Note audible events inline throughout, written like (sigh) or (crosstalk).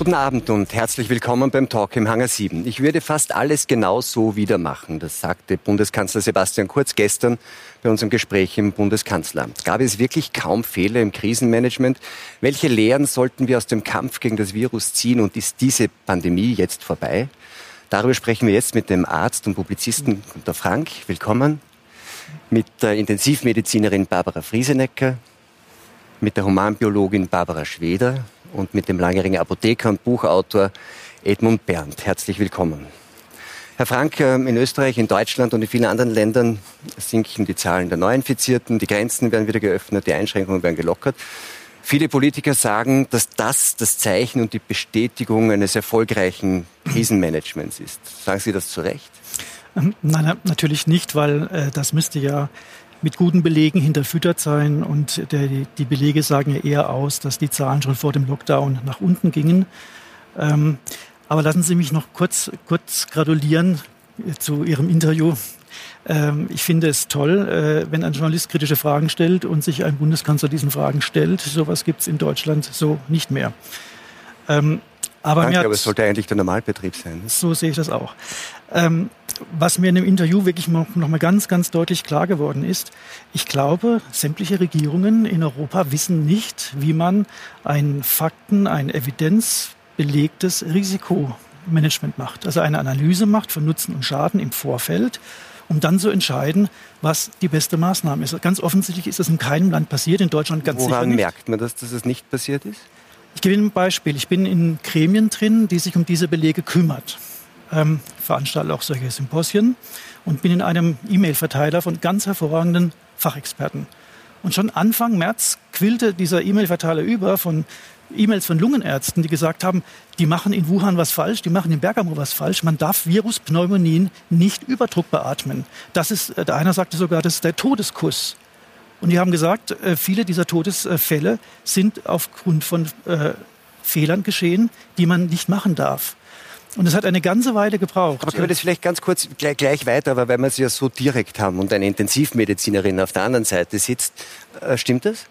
Guten Abend und herzlich willkommen beim Talk im Hangar 7. Ich würde fast alles genau so wieder machen. Das sagte Bundeskanzler Sebastian Kurz gestern bei unserem Gespräch im Bundeskanzleramt. Gab es wirklich kaum Fehler im Krisenmanagement? Welche Lehren sollten wir aus dem Kampf gegen das Virus ziehen und ist diese Pandemie jetzt vorbei? Darüber sprechen wir jetzt mit dem Arzt und Publizisten Gunter Frank. Willkommen. Mit der Intensivmedizinerin Barbara Friesenecker, mit der Humanbiologin Barbara Schweder und mit dem langjährigen Apotheker und Buchautor Edmund Berndt. Herzlich willkommen. Herr Frank, ähm, in Österreich, in Deutschland und in vielen anderen Ländern sinken die Zahlen der Neuinfizierten, die Grenzen werden wieder geöffnet, die Einschränkungen werden gelockert. Viele Politiker sagen, dass das das Zeichen und die Bestätigung eines erfolgreichen Krisenmanagements ist. Sagen Sie das zu Recht? Ähm, nein, natürlich nicht, weil äh, das müsste ja mit guten Belegen hinterfüttert sein. Und der, die Belege sagen ja eher aus, dass die Zahlen schon vor dem Lockdown nach unten gingen. Ähm, aber lassen Sie mich noch kurz, kurz gratulieren zu Ihrem Interview. Ähm, ich finde es toll, äh, wenn ein Journalist kritische Fragen stellt und sich ein Bundeskanzler diesen Fragen stellt. Sowas gibt es in Deutschland so nicht mehr. Ähm, aber, Danke, aber es sollte eigentlich der Normalbetrieb sein. So sehe ich das auch. Ähm, was mir in dem Interview wirklich noch, noch mal ganz, ganz deutlich klar geworden ist, ich glaube, sämtliche Regierungen in Europa wissen nicht, wie man ein Fakten, ein evidenzbelegtes Risikomanagement macht. Also eine Analyse macht von Nutzen und Schaden im Vorfeld, um dann zu entscheiden, was die beste Maßnahme ist. Ganz offensichtlich ist das in keinem Land passiert, in Deutschland ganz Woran sicher nicht. merkt man, dass das nicht passiert ist? Ich gebe Ihnen ein Beispiel. Ich bin in Gremien drin, die sich um diese Belege kümmert ähm, veranstalte auch solche Symposien und bin in einem E-Mail-Verteiler von ganz hervorragenden Fachexperten. Und schon Anfang März quillte dieser E-Mail-Verteiler über von E-Mails von Lungenärzten, die gesagt haben, die machen in Wuhan was falsch, die machen in Bergamo was falsch. Man darf Viruspneumonien nicht Überdruck beatmen. Das ist, äh, der einer sagte sogar, das ist der Todeskuss. Und die haben gesagt, äh, viele dieser Todesfälle sind aufgrund von äh, Fehlern geschehen, die man nicht machen darf. Und es hat eine ganze Weile gebraucht. Aber können wir das vielleicht ganz kurz gleich, gleich weiter, aber weil wir es ja so direkt haben und eine Intensivmedizinerin auf der anderen Seite sitzt, äh, stimmt das?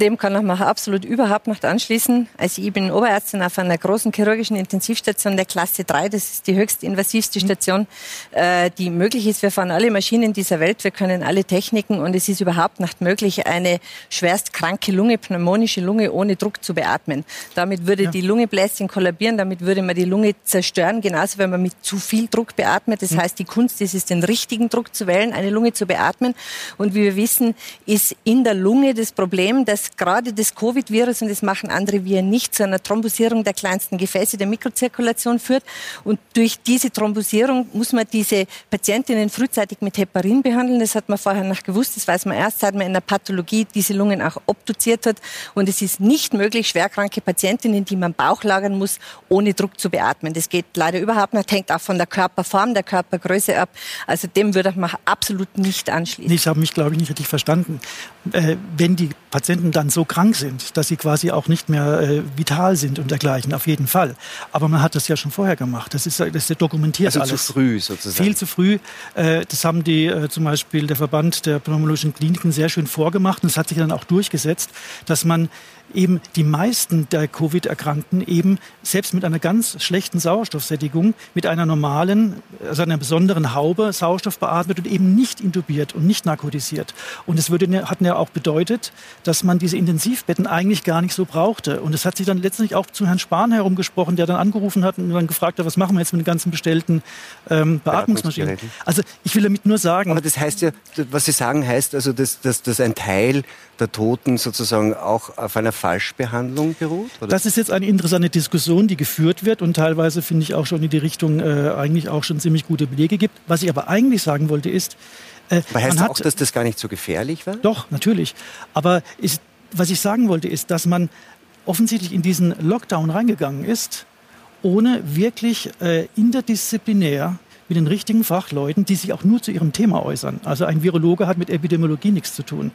Dem kann ich mich absolut überhaupt nicht anschließen. Also ich bin Oberärztin auf einer großen chirurgischen Intensivstation der Klasse 3. Das ist die höchst invasivste Station, äh, die möglich ist. Wir fahren alle Maschinen dieser Welt, wir können alle Techniken und es ist überhaupt nicht möglich, eine schwerst kranke Lunge, pneumonische Lunge ohne Druck zu beatmen. Damit würde ja. die Lunge bläschen kollabieren, damit würde man die Lunge zerstören, genauso wenn man mit zu viel Druck beatmet. Das mhm. heißt, die Kunst ist es, den richtigen Druck zu wählen, eine Lunge zu beatmen. Und wie wir wissen, ist in der Lunge das Problem, dass gerade das Covid-Virus, und das machen andere Viren nicht, zu einer Thrombosierung der kleinsten Gefäße der Mikrozirkulation führt. Und durch diese Thrombosierung muss man diese Patientinnen frühzeitig mit Heparin behandeln. Das hat man vorher noch gewusst. Das weiß man erst, seit man in der Pathologie diese Lungen auch obduziert hat. Und es ist nicht möglich, schwerkranke Patientinnen, die man Bauch lagern muss, ohne Druck zu beatmen. Das geht leider überhaupt nicht. Hängt auch von der Körperform, der Körpergröße ab. Also dem würde man absolut nicht anschließen. Nee, ich habe mich, glaube ich, nicht richtig verstanden. Äh, wenn die Patienten dann so krank sind, dass sie quasi auch nicht mehr äh, vital sind und dergleichen, auf jeden Fall. Aber man hat das ja schon vorher gemacht. Das ist, das ist ja dokumentiert also alles. zu früh sozusagen. Viel zu früh. Äh, das haben die äh, zum Beispiel der Verband der pneumologischen Kliniken sehr schön vorgemacht und es hat sich dann auch durchgesetzt, dass man eben die meisten der Covid-Erkrankten eben selbst mit einer ganz schlechten Sauerstoffsättigung mit einer normalen, also einer besonderen Haube Sauerstoff beatmet und eben nicht intubiert und nicht narkotisiert. Und es würde, hat ja auch bedeutet, dass man diese Intensivbetten eigentlich gar nicht so brauchte. Und es hat sich dann letztlich auch zu Herrn Spahn herumgesprochen, der dann angerufen hat und dann gefragt hat, was machen wir jetzt mit den ganzen bestellten ähm, Beatmungsmaschinen. Also ich will damit nur sagen. Aber das heißt ja, was Sie sagen heißt also, dass, dass, dass ein Teil der Toten sozusagen auch auf einer Falschbehandlung beruht? Oder? Das ist jetzt eine interessante Diskussion, die geführt wird und teilweise finde ich auch schon in die Richtung äh, eigentlich auch schon ziemlich gute Belege gibt. Was ich aber eigentlich sagen wollte ist, äh, aber heißt man hat, auch, dass das gar nicht so gefährlich war? Doch, natürlich. Aber ist, was ich sagen wollte ist, dass man offensichtlich in diesen Lockdown reingegangen ist, ohne wirklich äh, interdisziplinär mit den richtigen Fachleuten, die sich auch nur zu ihrem Thema äußern. Also ein Virologe hat mit Epidemiologie nichts zu tun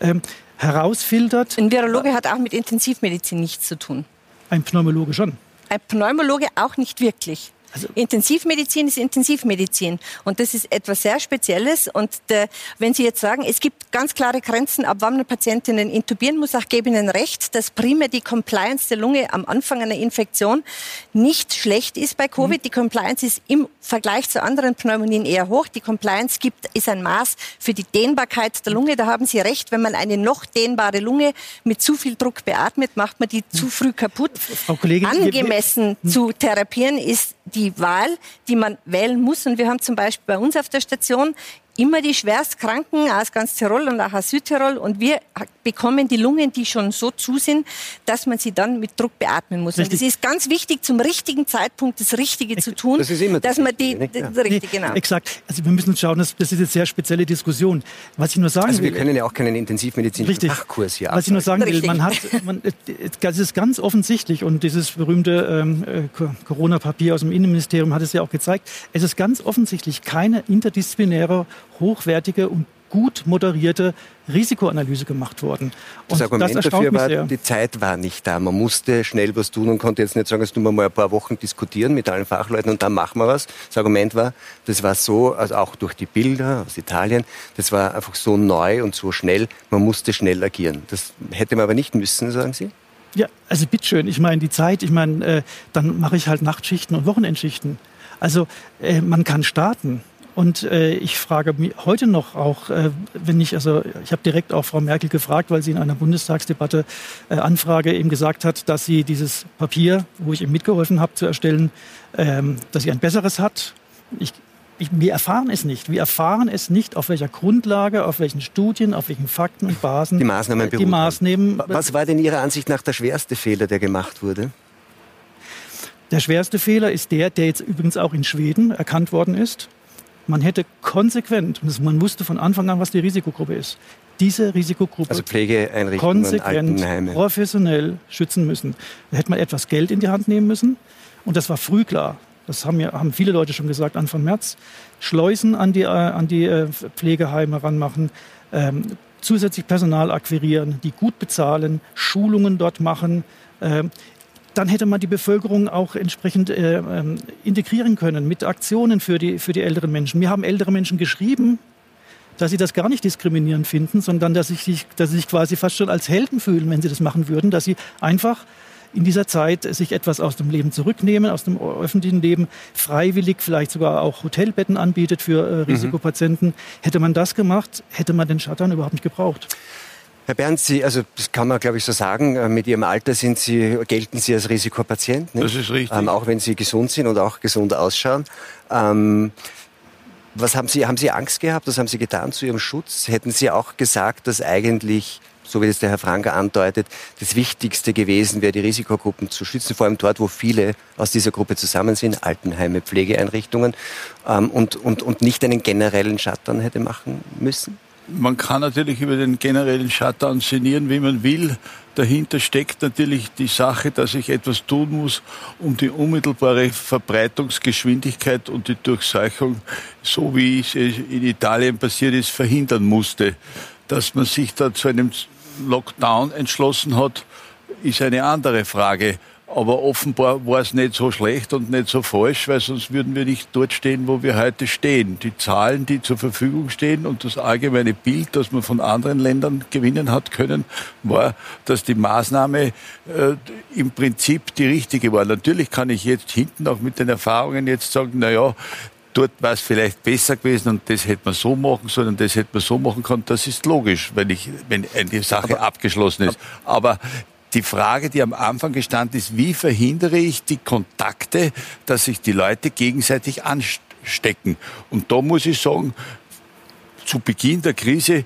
ähm, herausfiltert. Ein Virologe hat auch mit Intensivmedizin nichts zu tun. Ein Pneumologe schon. Ein Pneumologe auch nicht wirklich. Also Intensivmedizin ist Intensivmedizin und das ist etwas sehr Spezielles. Und der, wenn Sie jetzt sagen, es gibt ganz klare Grenzen, ab wann man Patientinnen intubieren muss, auch gebe Ihnen recht, dass primär die Compliance der Lunge am Anfang einer Infektion nicht schlecht ist bei Covid. Mhm. Die Compliance ist im Vergleich zu anderen Pneumonien eher hoch. Die Compliance gibt, ist ein Maß für die Dehnbarkeit der Lunge. Da haben Sie recht, wenn man eine noch dehnbare Lunge mit zu viel Druck beatmet, macht man die zu früh kaputt. Frau Kollegin, Angemessen hm. zu therapieren ist die Wahl, die man wählen muss. Und wir haben zum Beispiel bei uns auf der Station immer die Schwerstkranken aus ganz Tirol und auch aus Südtirol und wir bekommen die Lungen, die schon so zu sind, dass man sie dann mit Druck beatmen muss. Richtig. Und es ist ganz wichtig, zum richtigen Zeitpunkt das Richtige zu tun, das ist immer dass man die, die, ja. richtige, genau. Exakt. Also wir müssen schauen, das, das ist eine sehr spezielle Diskussion. Was ich nur sagen also wir will, können ja auch keinen intensivmedizinischen Fachkurs hier Was ich nur sagen will, man hat, man, das ist ganz offensichtlich und dieses berühmte ähm, äh, Corona-Papier aus dem Innenministerium hat es ja auch gezeigt, es ist ganz offensichtlich keine interdisziplinäre hochwertige und gut moderierte Risikoanalyse gemacht worden. Und das Argument das dafür war, die Zeit war nicht da. Man musste schnell was tun und konnte jetzt nicht sagen, jetzt tun wir mal ein paar Wochen diskutieren mit allen Fachleuten und dann machen wir was. Das Argument war, das war so, also auch durch die Bilder aus Italien, das war einfach so neu und so schnell, man musste schnell agieren. Das hätte man aber nicht müssen, sagen Sie? Ja, also bitteschön. Ich meine, die Zeit, ich meine, äh, dann mache ich halt Nachtschichten und Wochenendschichten. Also äh, man kann starten. Und äh, ich frage mich heute noch auch, äh, wenn ich, also ich habe direkt auch Frau Merkel gefragt, weil sie in einer Bundestagsdebatte äh, Anfrage eben gesagt hat, dass sie dieses Papier, wo ich ihm mitgeholfen habe zu erstellen, ähm, dass sie ein besseres hat. Ich, ich, wir erfahren es nicht. Wir erfahren es nicht, auf welcher Grundlage, auf welchen Studien, auf welchen Fakten und Basen die Maßnahmen äh, die Maßnahmen Was war denn Ihrer Ansicht nach der schwerste Fehler, der gemacht wurde? Der schwerste Fehler ist der, der jetzt übrigens auch in Schweden erkannt worden ist. Man hätte konsequent, man wusste von Anfang an, was die Risikogruppe ist, diese Risikogruppe also konsequent, professionell schützen müssen. Da hätte man etwas Geld in die Hand nehmen müssen. Und das war früh klar. Das haben, ja, haben viele Leute schon gesagt, Anfang März. Schleusen an die, äh, an die äh, Pflegeheime ranmachen, ähm, zusätzlich Personal akquirieren, die gut bezahlen, Schulungen dort machen. Dann hätte man die Bevölkerung auch entsprechend äh, ähm, integrieren können mit Aktionen für die, für die älteren Menschen. Mir haben ältere Menschen geschrieben, dass sie das gar nicht diskriminierend finden, sondern dass, ich, dass sie sich quasi fast schon als Helden fühlen, wenn sie das machen würden, dass sie einfach in dieser Zeit sich etwas aus dem Leben zurücknehmen, aus dem öffentlichen Leben, freiwillig vielleicht sogar auch Hotelbetten anbietet für äh, mhm. Risikopatienten. Mhm. Hätte man das gemacht, hätte man den Shutdown überhaupt nicht gebraucht. Herr Bernd, Sie, also das kann man glaube ich so sagen, äh, mit Ihrem Alter sind Sie, gelten Sie als Risikopatient. Nicht? Das ist richtig. Ähm, auch wenn Sie gesund sind und auch gesund ausschauen. Ähm, was haben Sie, haben Sie Angst gehabt? Was haben Sie getan zu Ihrem Schutz? Hätten Sie auch gesagt, dass eigentlich, so wie es der Herr Franker andeutet, das Wichtigste gewesen wäre, die Risikogruppen zu schützen, vor allem dort, wo viele aus dieser Gruppe zusammen sind, Altenheime, Pflegeeinrichtungen, ähm, und, und, und nicht einen generellen Shutdown hätte machen müssen? Man kann natürlich über den generellen Shutdown sinnieren, wie man will. Dahinter steckt natürlich die Sache, dass ich etwas tun muss, um die unmittelbare Verbreitungsgeschwindigkeit und die Durchseuchung, so wie es in Italien passiert ist, verhindern musste. Dass man sich da zu einem Lockdown entschlossen hat, ist eine andere Frage. Aber offenbar war es nicht so schlecht und nicht so falsch, weil sonst würden wir nicht dort stehen, wo wir heute stehen. Die Zahlen, die zur Verfügung stehen und das allgemeine Bild, das man von anderen Ländern gewinnen hat können, war, dass die Maßnahme äh, im Prinzip die richtige war. Natürlich kann ich jetzt hinten auch mit den Erfahrungen jetzt sagen, na ja, dort war es vielleicht besser gewesen und das hätte man so machen sollen und das hätte man so machen können. Das ist logisch, wenn ich, wenn eine Sache aber, abgeschlossen ist. Aber die Frage, die am Anfang gestanden ist, wie verhindere ich die Kontakte, dass sich die Leute gegenseitig anstecken? Und da muss ich sagen, zu Beginn der Krise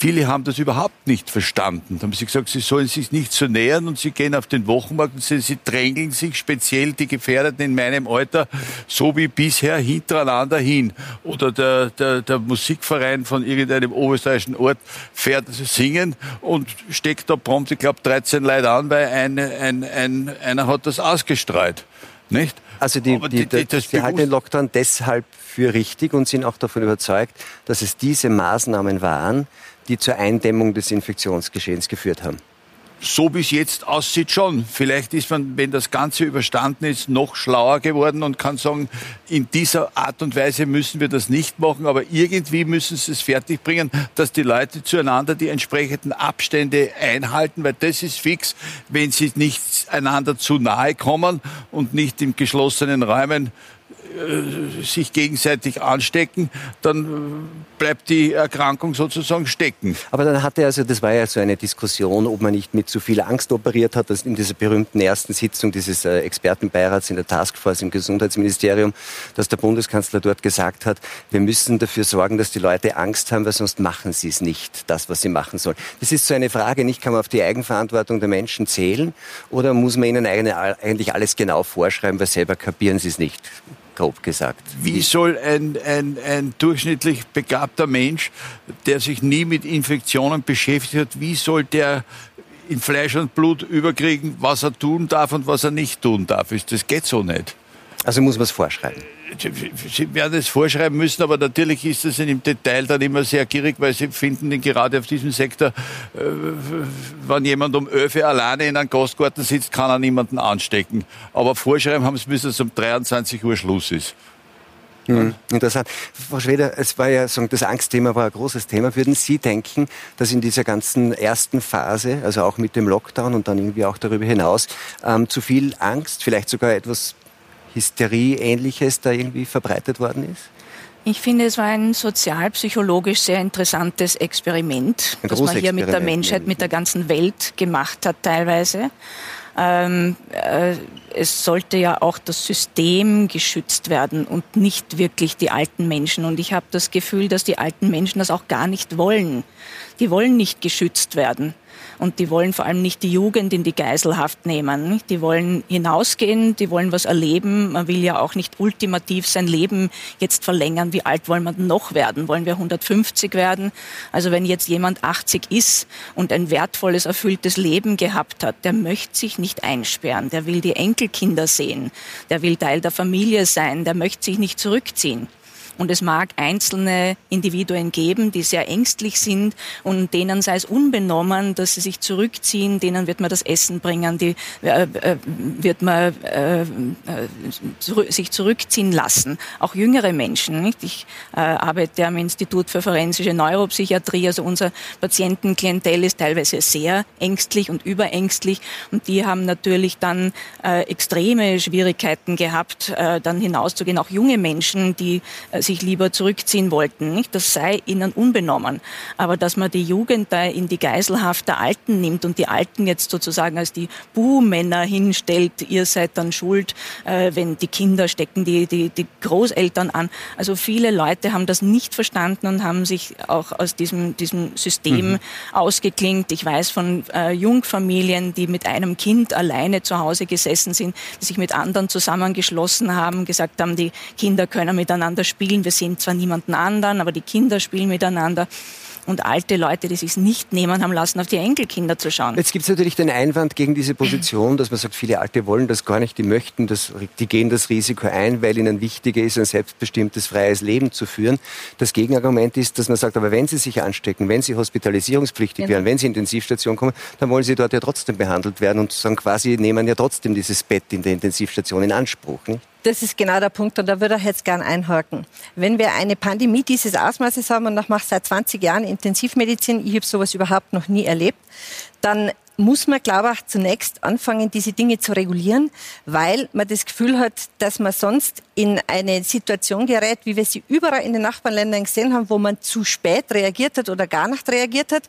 Viele haben das überhaupt nicht verstanden. Da haben sie gesagt, sie sollen sich nicht so nähern und sie gehen auf den Wochenmarkt und sie, sie drängeln sich speziell die Gefährdeten in meinem Alter so wie bisher hintereinander hin. Oder der, der, der Musikverein von irgendeinem oberösterreichischen Ort fährt singen und steckt da prompt, ich glaube, 13 Leute an, weil ein, ein, ein, einer hat das ausgestreut. Nicht? Also die, die, die, die Sie halten den Lockdown deshalb für richtig und sind auch davon überzeugt, dass es diese Maßnahmen waren, die zur Eindämmung des Infektionsgeschehens geführt haben. so es jetzt aussieht, schon. Vielleicht ist man, wenn das Ganze überstanden ist, noch schlauer geworden und kann sagen, in dieser Art und Weise müssen wir das nicht machen, aber irgendwie müssen sie es fertigbringen, dass die Leute zueinander die entsprechenden Abstände einhalten, weil das ist fix, wenn sie nicht einander zu nahe kommen und nicht in geschlossenen Räumen sich gegenseitig anstecken, dann äh, bleibt die Erkrankung sozusagen stecken. Aber dann hatte also, das war ja so eine Diskussion, ob man nicht mit zu viel Angst operiert hat, dass in dieser berühmten ersten Sitzung dieses äh, Expertenbeirats in der Taskforce im Gesundheitsministerium, dass der Bundeskanzler dort gesagt hat, wir müssen dafür sorgen, dass die Leute Angst haben, weil sonst machen sie es nicht, das, was sie machen sollen. Das ist so eine Frage, nicht kann man auf die Eigenverantwortung der Menschen zählen oder muss man ihnen eigentlich alles genau vorschreiben, weil selber kapieren sie es nicht? Grob gesagt. Wie soll ein, ein, ein durchschnittlich begabter Mensch, der sich nie mit Infektionen beschäftigt hat, wie soll der in Fleisch und Blut überkriegen, was er tun darf und was er nicht tun darf? Das geht so nicht. Also muss man es vorschreiben. Sie werden es vorschreiben müssen, aber natürlich ist es im Detail dann immer sehr gierig, weil Sie finden den gerade auf diesem Sektor, äh, wenn jemand um 11 Uhr alleine in einem Gastgarten sitzt, kann er niemanden anstecken. Aber vorschreiben haben Sie müssen, dass um 23 Uhr Schluss ist. Mhm. Interessant. Frau Schweder, es war ja, das Angstthema war ein großes Thema. Würden Sie denken, dass in dieser ganzen ersten Phase, also auch mit dem Lockdown und dann irgendwie auch darüber hinaus, ähm, zu viel Angst, vielleicht sogar etwas Hysterie-ähnliches da irgendwie verbreitet worden ist? Ich finde, es war ein sozialpsychologisch sehr interessantes Experiment, ein das man hier mit der Menschheit, mit der ganzen Welt gemacht hat teilweise. Ähm, äh, es sollte ja auch das System geschützt werden und nicht wirklich die alten Menschen. Und ich habe das Gefühl, dass die alten Menschen das auch gar nicht wollen. Die wollen nicht geschützt werden. Und die wollen vor allem nicht die Jugend in die Geiselhaft nehmen. Die wollen hinausgehen, die wollen was erleben. Man will ja auch nicht ultimativ sein Leben jetzt verlängern. Wie alt wollen wir noch werden? Wollen wir 150 werden? Also wenn jetzt jemand 80 ist und ein wertvolles, erfülltes Leben gehabt hat, der möchte sich nicht einsperren. Der will die Enkelkinder sehen. Der will Teil der Familie sein. Der möchte sich nicht zurückziehen. Und es mag einzelne Individuen geben, die sehr ängstlich sind und denen sei es unbenommen, dass sie sich zurückziehen, denen wird man das Essen bringen, die äh, äh, wird man äh, äh sich zurückziehen lassen. Auch jüngere Menschen. Nicht? Ich äh, arbeite am Institut für forensische Neuropsychiatrie, also unser Patientenklientel ist teilweise sehr ängstlich und überängstlich und die haben natürlich dann äh, extreme Schwierigkeiten gehabt, dann hinauszugehen. Auch junge Menschen, die sich lieber zurückziehen wollten. Nicht? Das sei ihnen unbenommen. Aber dass man die Jugend da in die Geiselhaft der Alten nimmt und die Alten jetzt sozusagen als die Buhmänner hinstellt, ihr seid dann schuld, äh, wenn die Kinder stecken die, die, die Großeltern an. Also viele Leute haben das nicht verstanden und haben sich auch aus diesem, diesem System mhm. ausgeklingt. Ich weiß von äh, Jungfamilien, die mit einem Kind alleine zu Hause gesessen sind, die sich mit anderen zusammengeschlossen haben, gesagt haben, die Kinder können miteinander spielen spielen. Wir sehen zwar niemanden anderen, aber die Kinder spielen miteinander. Und alte Leute, die sich nicht nehmen haben lassen, auf die Enkelkinder zu schauen. Jetzt gibt es natürlich den Einwand gegen diese Position, dass man sagt, viele Alte wollen das gar nicht, die möchten das, die gehen das Risiko ein, weil ihnen wichtiger ist, ein selbstbestimmtes, freies Leben zu führen. Das Gegenargument ist, dass man sagt, aber wenn sie sich anstecken, wenn sie hospitalisierungspflichtig genau. werden, wenn sie in Intensivstation kommen, dann wollen sie dort ja trotzdem behandelt werden und sagen quasi nehmen ja trotzdem dieses Bett in der Intensivstation in Anspruch. Nicht? Das ist genau der Punkt und da würde ich jetzt gern einhaken. Wenn wir eine Pandemie dieses Ausmaßes haben und ich mache seit 20 Jahren Intensivmedizin, ich habe sowas überhaupt noch nie erlebt, dann muss man, glaube ich, zunächst anfangen, diese Dinge zu regulieren, weil man das Gefühl hat, dass man sonst in eine Situation gerät, wie wir sie überall in den Nachbarländern gesehen haben, wo man zu spät reagiert hat oder gar nicht reagiert hat.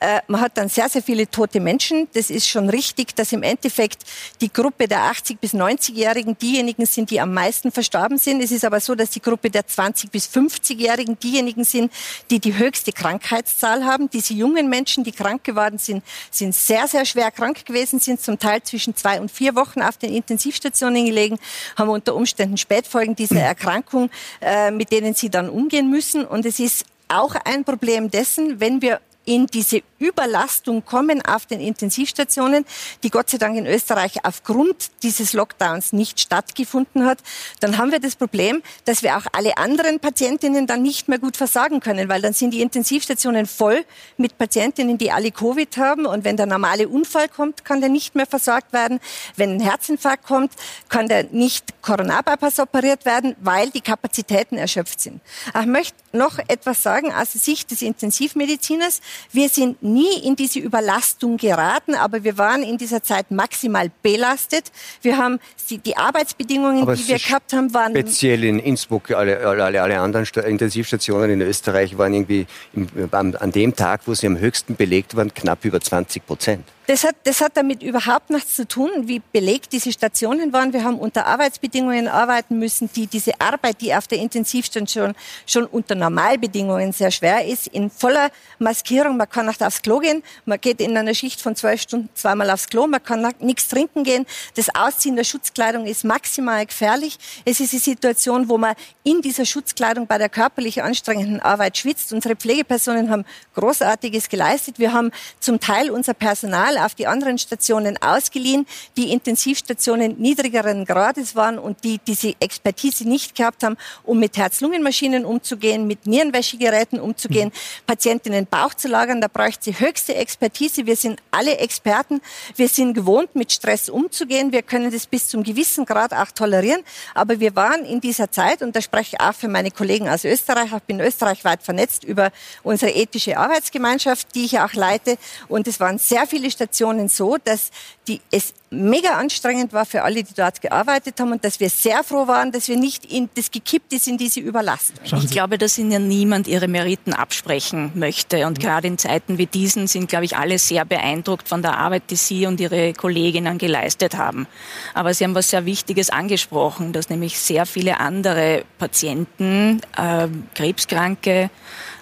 Äh, man hat dann sehr, sehr viele tote Menschen. Das ist schon richtig, dass im Endeffekt die Gruppe der 80 bis 90-Jährigen diejenigen sind, die am meisten verstorben sind. Es ist aber so, dass die Gruppe der 20 bis 50-Jährigen diejenigen sind, die die höchste Krankheitszahl haben. Diese jungen Menschen, die krank geworden sind, sind sehr, sehr schwer krank gewesen, sind zum Teil zwischen zwei und vier Wochen auf den Intensivstationen gelegen, haben unter Umständen Spätfolgen dieser (clears throat) Erkrankung, äh, mit denen sie dann umgehen müssen. Und es ist auch ein Problem dessen, wenn wir in diese Überlastung kommen auf den Intensivstationen, die Gott sei Dank in Österreich aufgrund dieses Lockdowns nicht stattgefunden hat, dann haben wir das Problem, dass wir auch alle anderen Patientinnen dann nicht mehr gut versorgen können, weil dann sind die Intensivstationen voll mit Patientinnen, die alle Covid haben und wenn der normale Unfall kommt, kann der nicht mehr versorgt werden. Wenn ein Herzinfarkt kommt, kann der nicht Coronarbypass operiert werden, weil die Kapazitäten erschöpft sind. Ich möchte noch etwas sagen aus Sicht des Intensivmediziners. Wir sind nie in diese Überlastung geraten, aber wir waren in dieser Zeit maximal belastet. Wir haben die, Arbeitsbedingungen, aber die wir gehabt haben, waren speziell in Innsbruck. Alle, alle, alle anderen Intensivstationen in Österreich waren irgendwie im, an dem Tag, wo sie am höchsten belegt waren, knapp über 20 Prozent. Das hat, das hat damit überhaupt nichts zu tun, wie belegt diese Stationen waren. Wir haben unter Arbeitsbedingungen arbeiten müssen, die diese Arbeit, die auf der Intensivstation schon unter Normalbedingungen sehr schwer ist, in voller Maskierung. Man kann nicht aufs Klo gehen, man geht in einer Schicht von zwölf Stunden zweimal aufs Klo, man kann nichts trinken gehen. Das Ausziehen der Schutzkleidung ist maximal gefährlich. Es ist eine Situation, wo man in dieser Schutzkleidung bei der körperlich anstrengenden Arbeit schwitzt. Unsere Pflegepersonen haben Großartiges geleistet. Wir haben zum Teil unser Personal Personal auf die anderen Stationen ausgeliehen, die Intensivstationen niedrigeren Grades waren und die diese Expertise nicht gehabt haben, um mit Herz-Lungen-Maschinen umzugehen, mit Nierenwäschegeräten umzugehen, mhm. Patientinnen Bauch zu lagern. Da bräuchte sie höchste Expertise. Wir sind alle Experten. Wir sind gewohnt, mit Stress umzugehen. Wir können das bis zum gewissen Grad auch tolerieren. Aber wir waren in dieser Zeit, und da spreche ich auch für meine Kollegen aus Österreich, ich bin österreichweit vernetzt über unsere ethische Arbeitsgemeinschaft, die ich auch leite. Und es waren sehr viele Stationen, Situationen so, dass die, es mega anstrengend war für alle, die dort gearbeitet haben und dass wir sehr froh waren, dass wir nicht in das gekippt ist in diese Überlastung. Ich glaube, dass Ihnen ja niemand Ihre Meriten absprechen möchte. Und mhm. gerade in Zeiten wie diesen sind, glaube ich, alle sehr beeindruckt von der Arbeit, die Sie und Ihre Kolleginnen geleistet haben. Aber Sie haben was sehr Wichtiges angesprochen, dass nämlich sehr viele andere Patienten, äh, Krebskranke,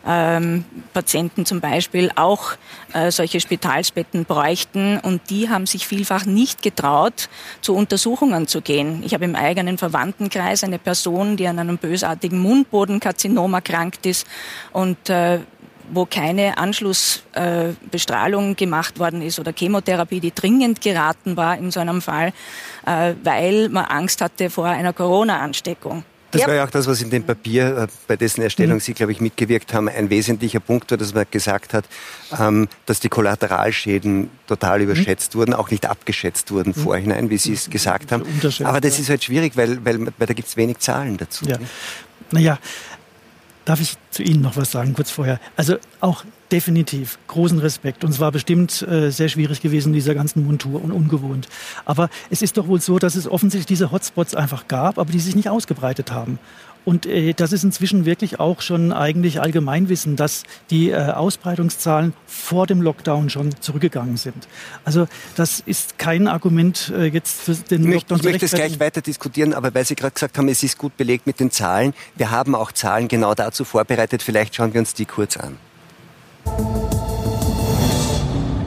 ähm, Patienten zum Beispiel auch äh, solche Spitalsbetten bräuchten. Und die haben sich vielfach nicht getraut, zu Untersuchungen zu gehen. Ich habe im eigenen Verwandtenkreis eine Person, die an einem bösartigen Mundbodenkarzinom erkrankt ist und äh, wo keine Anschlussbestrahlung äh, gemacht worden ist oder Chemotherapie, die dringend geraten war in so einem Fall, äh, weil man Angst hatte vor einer Corona-Ansteckung. Das ja. war ja auch das, was in dem Papier, äh, bei dessen Erstellung mhm. Sie, glaube ich, mitgewirkt haben, ein wesentlicher Punkt war, dass man gesagt hat, ähm, dass die Kollateralschäden total mhm. überschätzt mhm. wurden, auch nicht abgeschätzt wurden mhm. vorhinein, wie Sie es mhm. gesagt haben. Aber das ist halt schwierig, weil, weil, weil da gibt es wenig Zahlen dazu. Ja. Naja, darf ich zu Ihnen noch was sagen, kurz vorher? Also auch definitiv großen Respekt. Und es war bestimmt äh, sehr schwierig gewesen in dieser ganzen Montur und ungewohnt. Aber es ist doch wohl so, dass es offensichtlich diese Hotspots einfach gab, aber die sich nicht ausgebreitet haben. Und äh, das ist inzwischen wirklich auch schon eigentlich Allgemeinwissen, dass die äh, Ausbreitungszahlen vor dem Lockdown schon zurückgegangen sind. Also das ist kein Argument äh, jetzt für den ich Lockdown. Ich möchte es gleich weiter diskutieren, aber weil Sie gerade gesagt haben, es ist gut belegt mit den Zahlen. Wir haben auch Zahlen genau dazu vorbereitet. Vielleicht schauen wir uns die kurz an.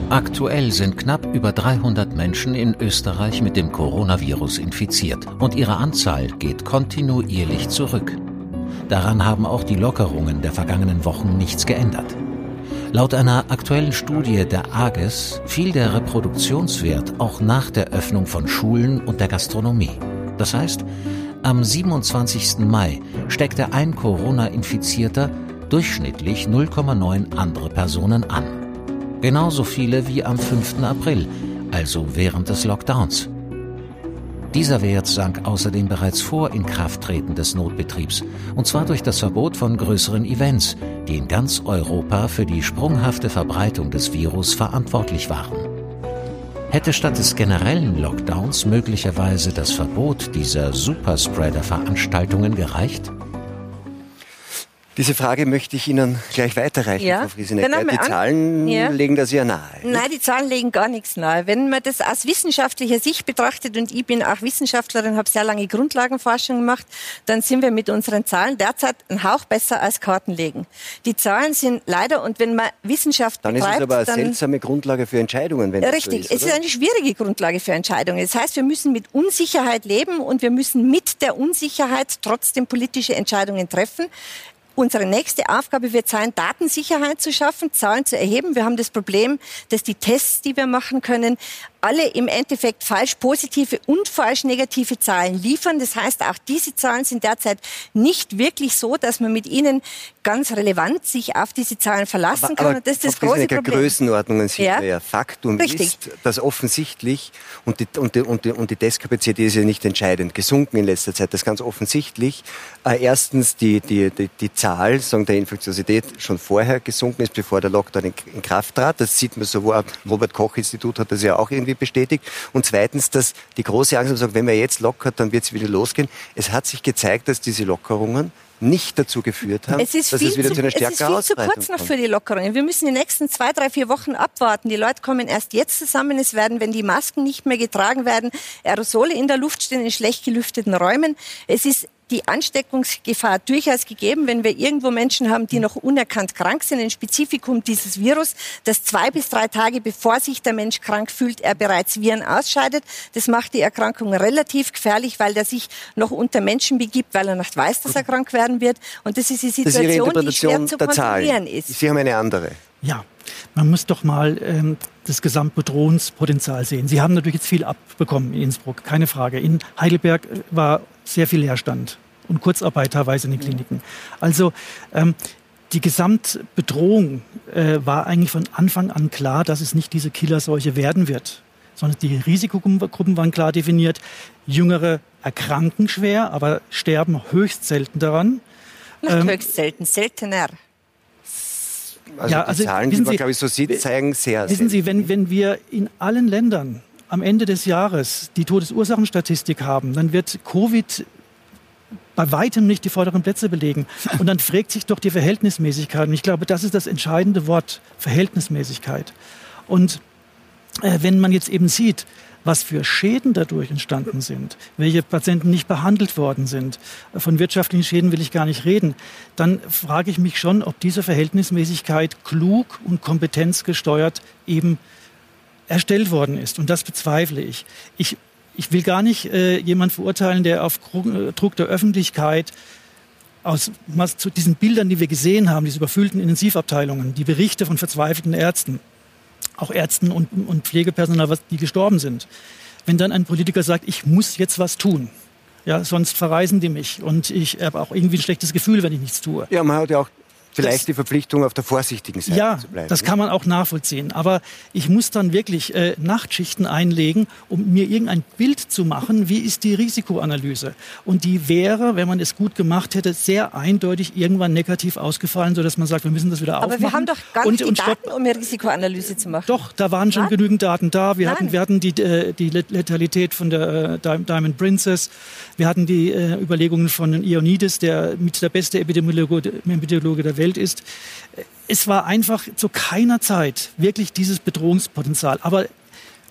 Aktuell sind knapp über 300 Menschen in Österreich mit dem Coronavirus infiziert und ihre Anzahl geht kontinuierlich zurück. Daran haben auch die Lockerungen der vergangenen Wochen nichts geändert. Laut einer aktuellen Studie der AGES fiel der Reproduktionswert auch nach der Öffnung von Schulen und der Gastronomie. Das heißt, am 27. Mai steckte ein Corona-Infizierter durchschnittlich 0,9 andere Personen an. Genauso viele wie am 5. April, also während des Lockdowns. Dieser Wert sank außerdem bereits vor Inkrafttreten des Notbetriebs, und zwar durch das Verbot von größeren Events, die in ganz Europa für die sprunghafte Verbreitung des Virus verantwortlich waren. Hätte statt des generellen Lockdowns möglicherweise das Verbot dieser Superspreader-Veranstaltungen gereicht? Diese Frage möchte ich Ihnen gleich weiterreichen, ja. Frau Friesenecker. Die Zahlen ja. legen das ja nahe. Nein, die Zahlen legen gar nichts nahe. Wenn man das aus wissenschaftlicher Sicht betrachtet, und ich bin auch Wissenschaftlerin, habe sehr lange Grundlagenforschung gemacht, dann sind wir mit unseren Zahlen derzeit ein Hauch besser als Kartenlegen. Die Zahlen sind leider, und wenn man Wissenschaft dann betreibt... Dann ist es aber eine seltsame Grundlage für Entscheidungen, wenn Richtig, das so ist, es ist eine schwierige Grundlage für Entscheidungen. Das heißt, wir müssen mit Unsicherheit leben und wir müssen mit der Unsicherheit trotzdem politische Entscheidungen treffen unsere nächste Aufgabe wird sein, Datensicherheit zu schaffen, Zahlen zu erheben. Wir haben das Problem, dass die Tests, die wir machen können, alle im Endeffekt falsch positive und falsch negative Zahlen liefern. Das heißt, auch diese Zahlen sind derzeit nicht wirklich so, dass man mit ihnen ganz relevant sich auf diese Zahlen verlassen aber, kann. Aber und das ist das große Problem. Größenordnungen sieht ja. ja. Faktum Richtig. ist, dass offensichtlich, und die, und, die, und, die, und die Testkapazität ist ja nicht entscheidend gesunken in letzter Zeit, dass ganz offensichtlich äh, erstens die, die, die, die Zahl sagen, der Infektiosität schon vorher gesunken ist, bevor der Lockdown in, in Kraft trat. Das sieht man sowohl, Robert Koch Institut hat das ja auch irgendwie bestätigt. Und zweitens, dass die große Angst sagt, wenn man jetzt lockert, dann wird es wieder losgehen. Es hat sich gezeigt, dass diese Lockerungen nicht dazu geführt haben, es ist dass es wieder zu, zu einer stärkeren Es ist viel zu kurz noch für die Lockerungen. Wir müssen die nächsten zwei, drei, vier Wochen abwarten. Die Leute kommen erst jetzt zusammen. Es werden, wenn die Masken nicht mehr getragen werden, Aerosole in der Luft stehen in schlecht gelüfteten Räumen. Es ist die Ansteckungsgefahr durchaus gegeben, wenn wir irgendwo Menschen haben, die noch unerkannt krank sind, ein Spezifikum dieses Virus, dass zwei bis drei Tage bevor sich der Mensch krank fühlt, er bereits Viren ausscheidet. Das macht die Erkrankung relativ gefährlich, weil er sich noch unter Menschen begibt, weil er nicht weiß, dass er krank werden wird. Und das ist die Situation, ist die schwer zu kontrollieren ist. Sie haben eine andere. Ja, man muss doch mal ähm, das Gesamtbedrohungspotenzial sehen. Sie haben natürlich jetzt viel abbekommen in Innsbruck, keine Frage. In Heidelberg äh, war sehr viel Leerstand und Kurzarbeit teilweise in den Kliniken. Also ähm, die Gesamtbedrohung äh, war eigentlich von Anfang an klar, dass es nicht diese Killerseuche werden wird, sondern die Risikogruppen waren klar definiert. Jüngere erkranken schwer, aber sterben höchst selten daran. Nicht ähm, höchst selten, seltener. Also ja, die also, Zahlen, die man, Sie, glaube ich, so sieht, zeigen sehr. Wissen Sie, wenn, wenn wir in allen Ländern am Ende des Jahres die Todesursachenstatistik haben, dann wird Covid bei weitem nicht die vorderen Plätze belegen. Und dann fragt sich doch die Verhältnismäßigkeit. Und ich glaube, das ist das entscheidende Wort, Verhältnismäßigkeit. Und äh, wenn man jetzt eben sieht, was für Schäden dadurch entstanden sind, welche Patienten nicht behandelt worden sind, von wirtschaftlichen Schäden will ich gar nicht reden, dann frage ich mich schon, ob diese Verhältnismäßigkeit klug und kompetenzgesteuert eben erstellt worden ist. Und das bezweifle ich. Ich, ich will gar nicht äh, jemand verurteilen, der auf äh, Druck der Öffentlichkeit aus zu diesen Bildern, die wir gesehen haben, diese überfüllten Intensivabteilungen, die Berichte von verzweifelten Ärzten, auch Ärzten und, und Pflegepersonal, die gestorben sind. Wenn dann ein Politiker sagt, ich muss jetzt was tun, ja, sonst verreisen die mich und ich habe auch irgendwie ein schlechtes Gefühl, wenn ich nichts tue. Ja, man hat ja auch Vielleicht das, die Verpflichtung auf der vorsichtigen Seite ja, zu bleiben. das kann man auch nachvollziehen. Aber ich muss dann wirklich äh, Nachtschichten einlegen, um mir irgendein Bild zu machen, wie ist die Risikoanalyse. Und die wäre, wenn man es gut gemacht hätte, sehr eindeutig irgendwann negativ ausgefallen, sodass man sagt, wir müssen das wieder aufmachen. Aber wir haben doch gar nicht und, die Daten, um eine Risikoanalyse zu machen. Doch, da waren schon Nein? genügend Daten da. Wir hatten, wir hatten die, äh, die Letalität von der äh, Diamond Princess. Wir hatten die äh, Überlegungen von Ioannidis, der mit der beste Epidemiologe, Epidemiologe der Welt Welt ist. Es war einfach zu keiner Zeit wirklich dieses Bedrohungspotenzial. Aber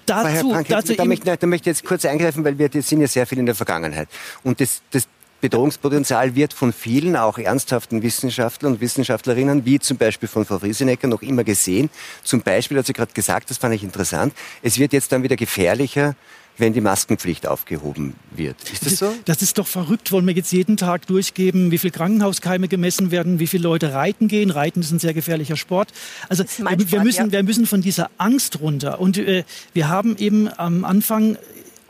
Dazu, Frank, dazu da, möchte, da möchte ich jetzt kurz eingreifen, weil wir sind ja sehr viel in der Vergangenheit. Und das, das Bedrohungspotenzial wird von vielen, auch ernsthaften Wissenschaftlern und Wissenschaftlerinnen, wie zum Beispiel von Frau Friesenecker, noch immer gesehen. Zum Beispiel hat sie gerade gesagt, das fand ich interessant, es wird jetzt dann wieder gefährlicher, wenn die Maskenpflicht aufgehoben wird. Ist das so? Das ist doch verrückt. Wollen wir jetzt jeden Tag durchgeben, wie viele Krankenhauskeime gemessen werden, wie viele Leute reiten gehen? Reiten ist ein sehr gefährlicher Sport. Also wir, Sport, müssen, ja. wir müssen von dieser Angst runter. Und äh, wir haben eben am Anfang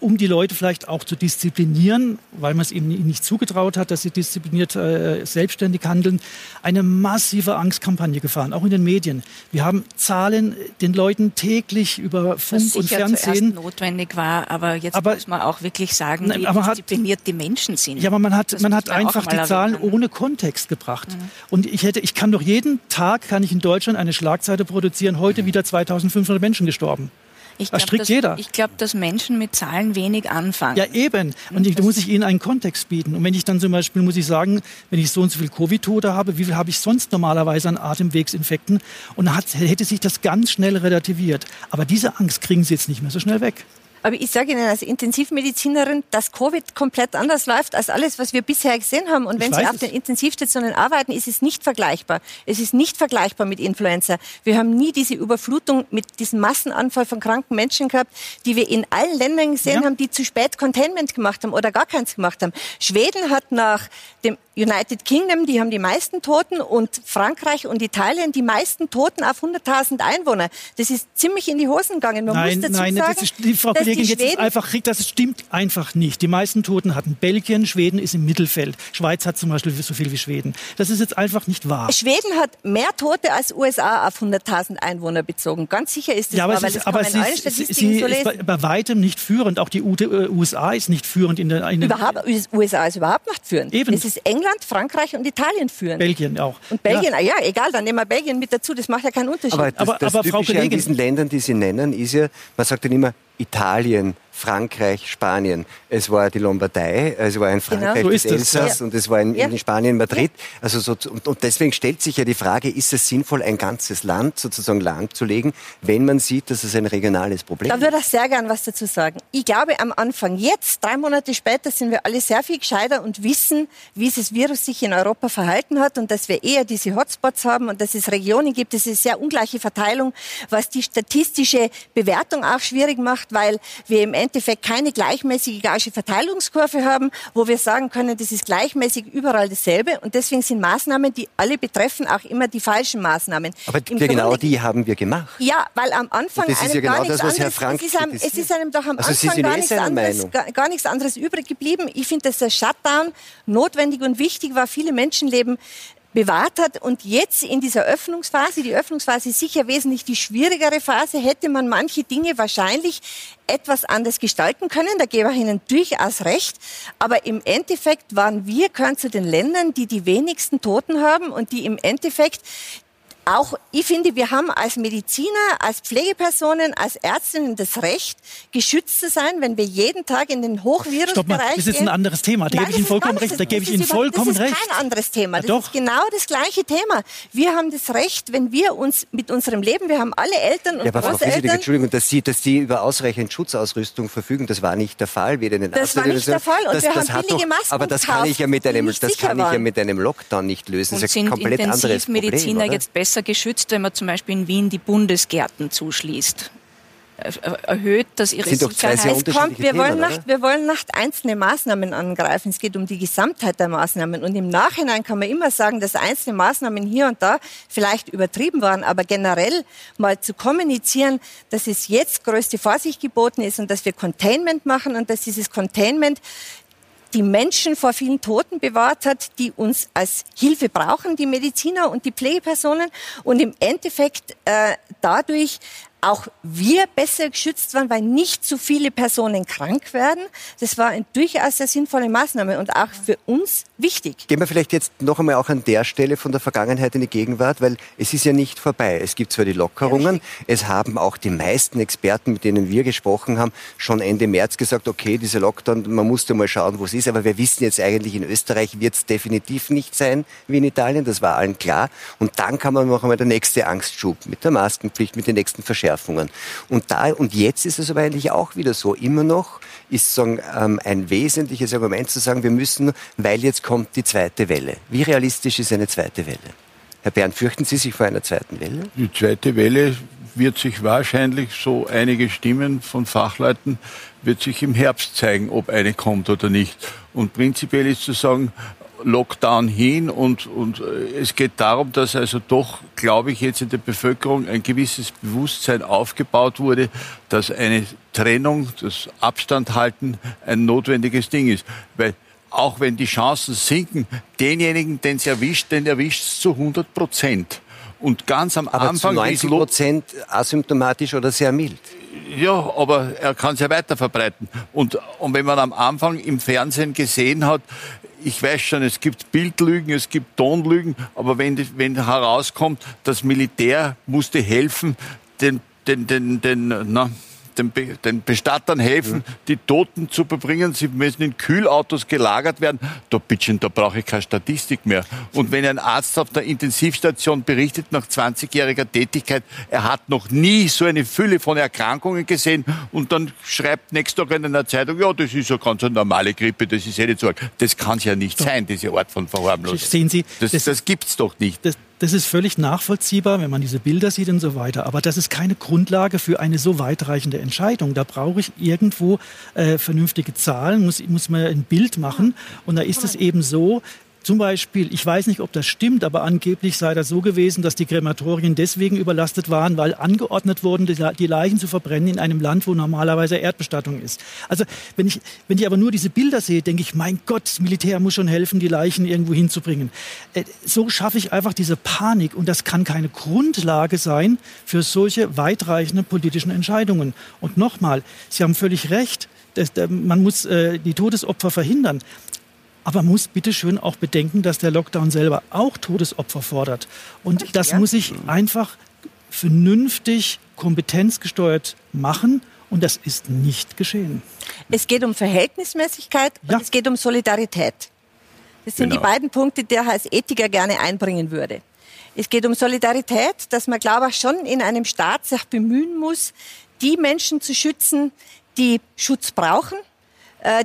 um die Leute vielleicht auch zu disziplinieren, weil man es ihnen nicht zugetraut hat, dass sie diszipliniert äh, selbstständig handeln, eine massive Angstkampagne gefahren, auch in den Medien. Wir haben Zahlen den Leuten täglich über Funk Was und Fernsehen. notwendig war, aber jetzt aber, muss man auch wirklich sagen, wie aber diszipliniert hat, die Menschen sind. Ja, aber man hat, man hat einfach die Zahlen ohne Kontext gebracht. Mhm. Und ich hätte, ich kann doch jeden Tag kann ich in Deutschland eine Schlagzeile produzieren. Heute wieder 2.500 Menschen gestorben. Ich glaub, strickt dass, jeder. Ich glaube, dass Menschen mit Zahlen wenig anfangen. Ja, eben. Und ich, da muss ich ihnen einen Kontext bieten. Und wenn ich dann zum Beispiel, muss ich sagen, wenn ich so und so viel Covid-Tote habe, wie viel habe ich sonst normalerweise an Atemwegsinfekten? Und dann hat, hätte sich das ganz schnell relativiert. Aber diese Angst kriegen sie jetzt nicht mehr so schnell weg. Aber ich sage Ihnen als Intensivmedizinerin, dass Covid komplett anders läuft als alles, was wir bisher gesehen haben. Und wenn Sie auf den Intensivstationen arbeiten, ist es nicht vergleichbar. Es ist nicht vergleichbar mit Influenza. Wir haben nie diese Überflutung mit diesem Massenanfall von kranken Menschen gehabt, die wir in allen Ländern gesehen ja. haben, die zu spät Containment gemacht haben oder gar keins gemacht haben. Schweden hat nach dem United Kingdom, die haben die meisten Toten und Frankreich und Italien die meisten Toten auf 100.000 Einwohner. Das ist ziemlich in die Hosen gegangen. Man nein, muss dazu nein, sagen, das ist, die Frau Kollegin die jetzt einfach kriegt, das stimmt einfach nicht. Die meisten Toten hatten Belgien, Schweden ist im Mittelfeld. Schweiz hat zum Beispiel so viel wie Schweden. Das ist jetzt einfach nicht wahr. Schweden hat mehr Tote als USA auf 100.000 Einwohner bezogen. Ganz sicher ist das ja, aber wahr, ist, aber sie, sie so ist bei, bei, weitem nicht führend. Auch die USA ist nicht führend in der. In überhaupt, USA ist überhaupt nicht führend. Eben. Es ist England, Frankreich und Italien führend. Belgien auch. Und Belgien, ja. ja, egal, dann nehmen wir Belgien mit dazu. Das macht ja keinen Unterschied. Aber das, aber, das aber Frau Kollegin, an diesen Ländern, die Sie nennen, ist ja, man sagt dann immer Italien, Italien Frankreich, Spanien. Es war die Lombardei, es war in genau. Frankreich genau. so das Elsass ja. und es war in, ja. in Spanien Madrid. Also so, und, und, deswegen stellt sich ja die Frage, ist es sinnvoll, ein ganzes Land sozusagen lahmzulegen, wenn man sieht, dass es ein regionales Problem ist? Da würde ich sehr gern was dazu sagen. Ich glaube am Anfang, jetzt, drei Monate später, sind wir alle sehr viel gescheiter und wissen, wie das Virus sich in Europa verhalten hat und dass wir eher diese Hotspots haben und dass es Regionen gibt. Das ist sehr ungleiche Verteilung, was die statistische Bewertung auch schwierig macht, weil wir im Endeffekt keine gleichmäßige Gaußsche Verteilungskurve haben, wo wir sagen können, das ist gleichmäßig überall dasselbe. Und deswegen sind Maßnahmen, die alle betreffen, auch immer die falschen Maßnahmen. Aber Im genau Grunde, die haben wir gemacht. Ja, weil am Anfang das ist ja genau das, was Herr Frank es ist, einem, es ist einem doch am also Anfang gar nichts, anderes, gar, gar nichts anderes übrig geblieben. Ich finde, dass der Shutdown notwendig und wichtig war. Viele Menschenleben bewahrt hat. Und jetzt in dieser Öffnungsphase, die Öffnungsphase ist sicher wesentlich die schwierigere Phase, hätte man manche Dinge wahrscheinlich etwas anders gestalten können. Da gebe ich Ihnen durchaus recht. Aber im Endeffekt waren wir, gehören zu den Ländern, die die wenigsten Toten haben und die im Endeffekt auch, ich finde, wir haben als Mediziner, als Pflegepersonen, als Ärztinnen das Recht, geschützt zu sein, wenn wir jeden Tag in den Hochvirusbereich Das ist ein anderes Thema. Da gebe ich Ihnen vollkommen recht. Da gebe ich Ihnen vollkommen recht. Das ist kein anderes Thema. Das ja, ist genau das gleiche Thema. Wir haben das Recht, wenn wir uns mit unserem Leben, wir haben alle Eltern und ja, aber Großeltern. Frau Entschuldigung, dass Sie, dass Sie über ausreichend Schutzausrüstung verfügen, das war nicht der Fall. Weder in den das war nicht der Fall. Und das, wir das haben billige Masken Aber das kann ich ja mit einem, das kann ich ja mit einem Lockdown nicht lösen. Und das ist ein komplett anderes Problem. Jetzt besser geschützt, wenn man zum Beispiel in Wien die Bundesgärten zuschließt? erhöht das ihre sind Sicherheit. Doch es kommt, wir, Themen, wollen nicht, wir wollen nicht einzelne Maßnahmen angreifen. Es geht um die Gesamtheit der Maßnahmen. Und im Nachhinein kann man immer sagen, dass einzelne Maßnahmen hier und da vielleicht übertrieben waren. Aber generell mal zu kommunizieren, dass es jetzt größte Vorsicht geboten ist und dass wir Containment machen und dass dieses Containment die Menschen vor vielen Toten bewahrt hat, die uns als Hilfe brauchen, die Mediziner und die Pflegepersonen. Und im Endeffekt äh, dadurch auch wir besser geschützt waren, weil nicht zu viele Personen krank werden. Das war eine durchaus sehr sinnvolle Maßnahme und auch für uns wichtig. Gehen wir vielleicht jetzt noch einmal auch an der Stelle von der Vergangenheit in die Gegenwart, weil es ist ja nicht vorbei. Es gibt zwar die Lockerungen, ja, es haben auch die meisten Experten, mit denen wir gesprochen haben, schon Ende März gesagt, okay, dieser Lockdown, man musste mal schauen, wo es ist, aber wir wissen jetzt eigentlich, in Österreich wird es definitiv nicht sein wie in Italien, das war allen klar. Und dann kann man noch einmal der nächste Angstschub mit der Maskenpflicht, mit den nächsten Verschärfungen Verschärfungen. Und, da, und jetzt ist es aber eigentlich auch wieder so. Immer noch ist sagen, ähm, ein wesentliches Argument zu sagen, wir müssen, weil jetzt kommt die zweite Welle. Wie realistisch ist eine zweite Welle? Herr Bernd, fürchten Sie sich vor einer zweiten Welle? Die zweite Welle wird sich wahrscheinlich, so einige Stimmen von Fachleuten, wird sich im Herbst zeigen, ob eine kommt oder nicht. Und prinzipiell ist zu sagen, Lockdown hin und, und äh, es geht darum, dass also doch, glaube ich, jetzt in der Bevölkerung ein gewisses Bewusstsein aufgebaut wurde, dass eine Trennung, das Abstand halten ein notwendiges Ding ist. Weil auch wenn die Chancen sinken, denjenigen, den es erwischt, den erwischt es zu 100 Prozent. Und ganz am aber Anfang. Zu 90 Prozent asymptomatisch oder sehr mild. Ja, aber er kann es ja weiter verbreiten. Und, und wenn man am Anfang im Fernsehen gesehen hat, ich weiß schon, es gibt Bildlügen, es gibt Tonlügen, aber wenn, wenn herauskommt, das Militär musste helfen, den, den, den, den, na, den, den Bestattern helfen, mhm. die Toten zu verbringen. Sie müssen in Kühlautos gelagert werden. Da, bitteschön, da brauche ich keine Statistik mehr. Und wenn ein Arzt auf der Intensivstation berichtet nach 20-jähriger Tätigkeit, er hat noch nie so eine Fülle von Erkrankungen gesehen und dann schreibt nächsten Tag in einer Zeitung, ja, das ist ja ganz eine normale Grippe, das ist eh nicht so. Das kann es ja nicht sein, diese Art von Verharmlosung. Sehen Sie, das, das, das gibt's doch nicht. Das, das ist völlig nachvollziehbar, wenn man diese Bilder sieht und so weiter. Aber das ist keine Grundlage für eine so weitreichende Entscheidung. Da brauche ich irgendwo äh, vernünftige Zahlen, muss, muss man ein Bild machen. Und da ist es eben so, zum Beispiel, ich weiß nicht, ob das stimmt, aber angeblich sei das so gewesen, dass die Krematorien deswegen überlastet waren, weil angeordnet wurden, die Leichen zu verbrennen in einem Land, wo normalerweise Erdbestattung ist. Also wenn ich, wenn ich aber nur diese Bilder sehe, denke ich, mein Gott, das Militär muss schon helfen, die Leichen irgendwo hinzubringen. Äh, so schaffe ich einfach diese Panik und das kann keine Grundlage sein für solche weitreichenden politischen Entscheidungen. Und nochmal, Sie haben völlig recht, man muss äh, die Todesopfer verhindern. Aber man muss bitte schön auch bedenken, dass der Lockdown selber auch Todesopfer fordert. Und Richtig, das ja. muss ich einfach vernünftig, kompetenzgesteuert machen. Und das ist nicht geschehen. Es geht um Verhältnismäßigkeit ja. und es geht um Solidarität. Das sind genau. die beiden Punkte, die er als Ethiker gerne einbringen würde. Es geht um Solidarität, dass man, glaube ich, schon in einem Staat sich bemühen muss, die Menschen zu schützen, die Schutz brauchen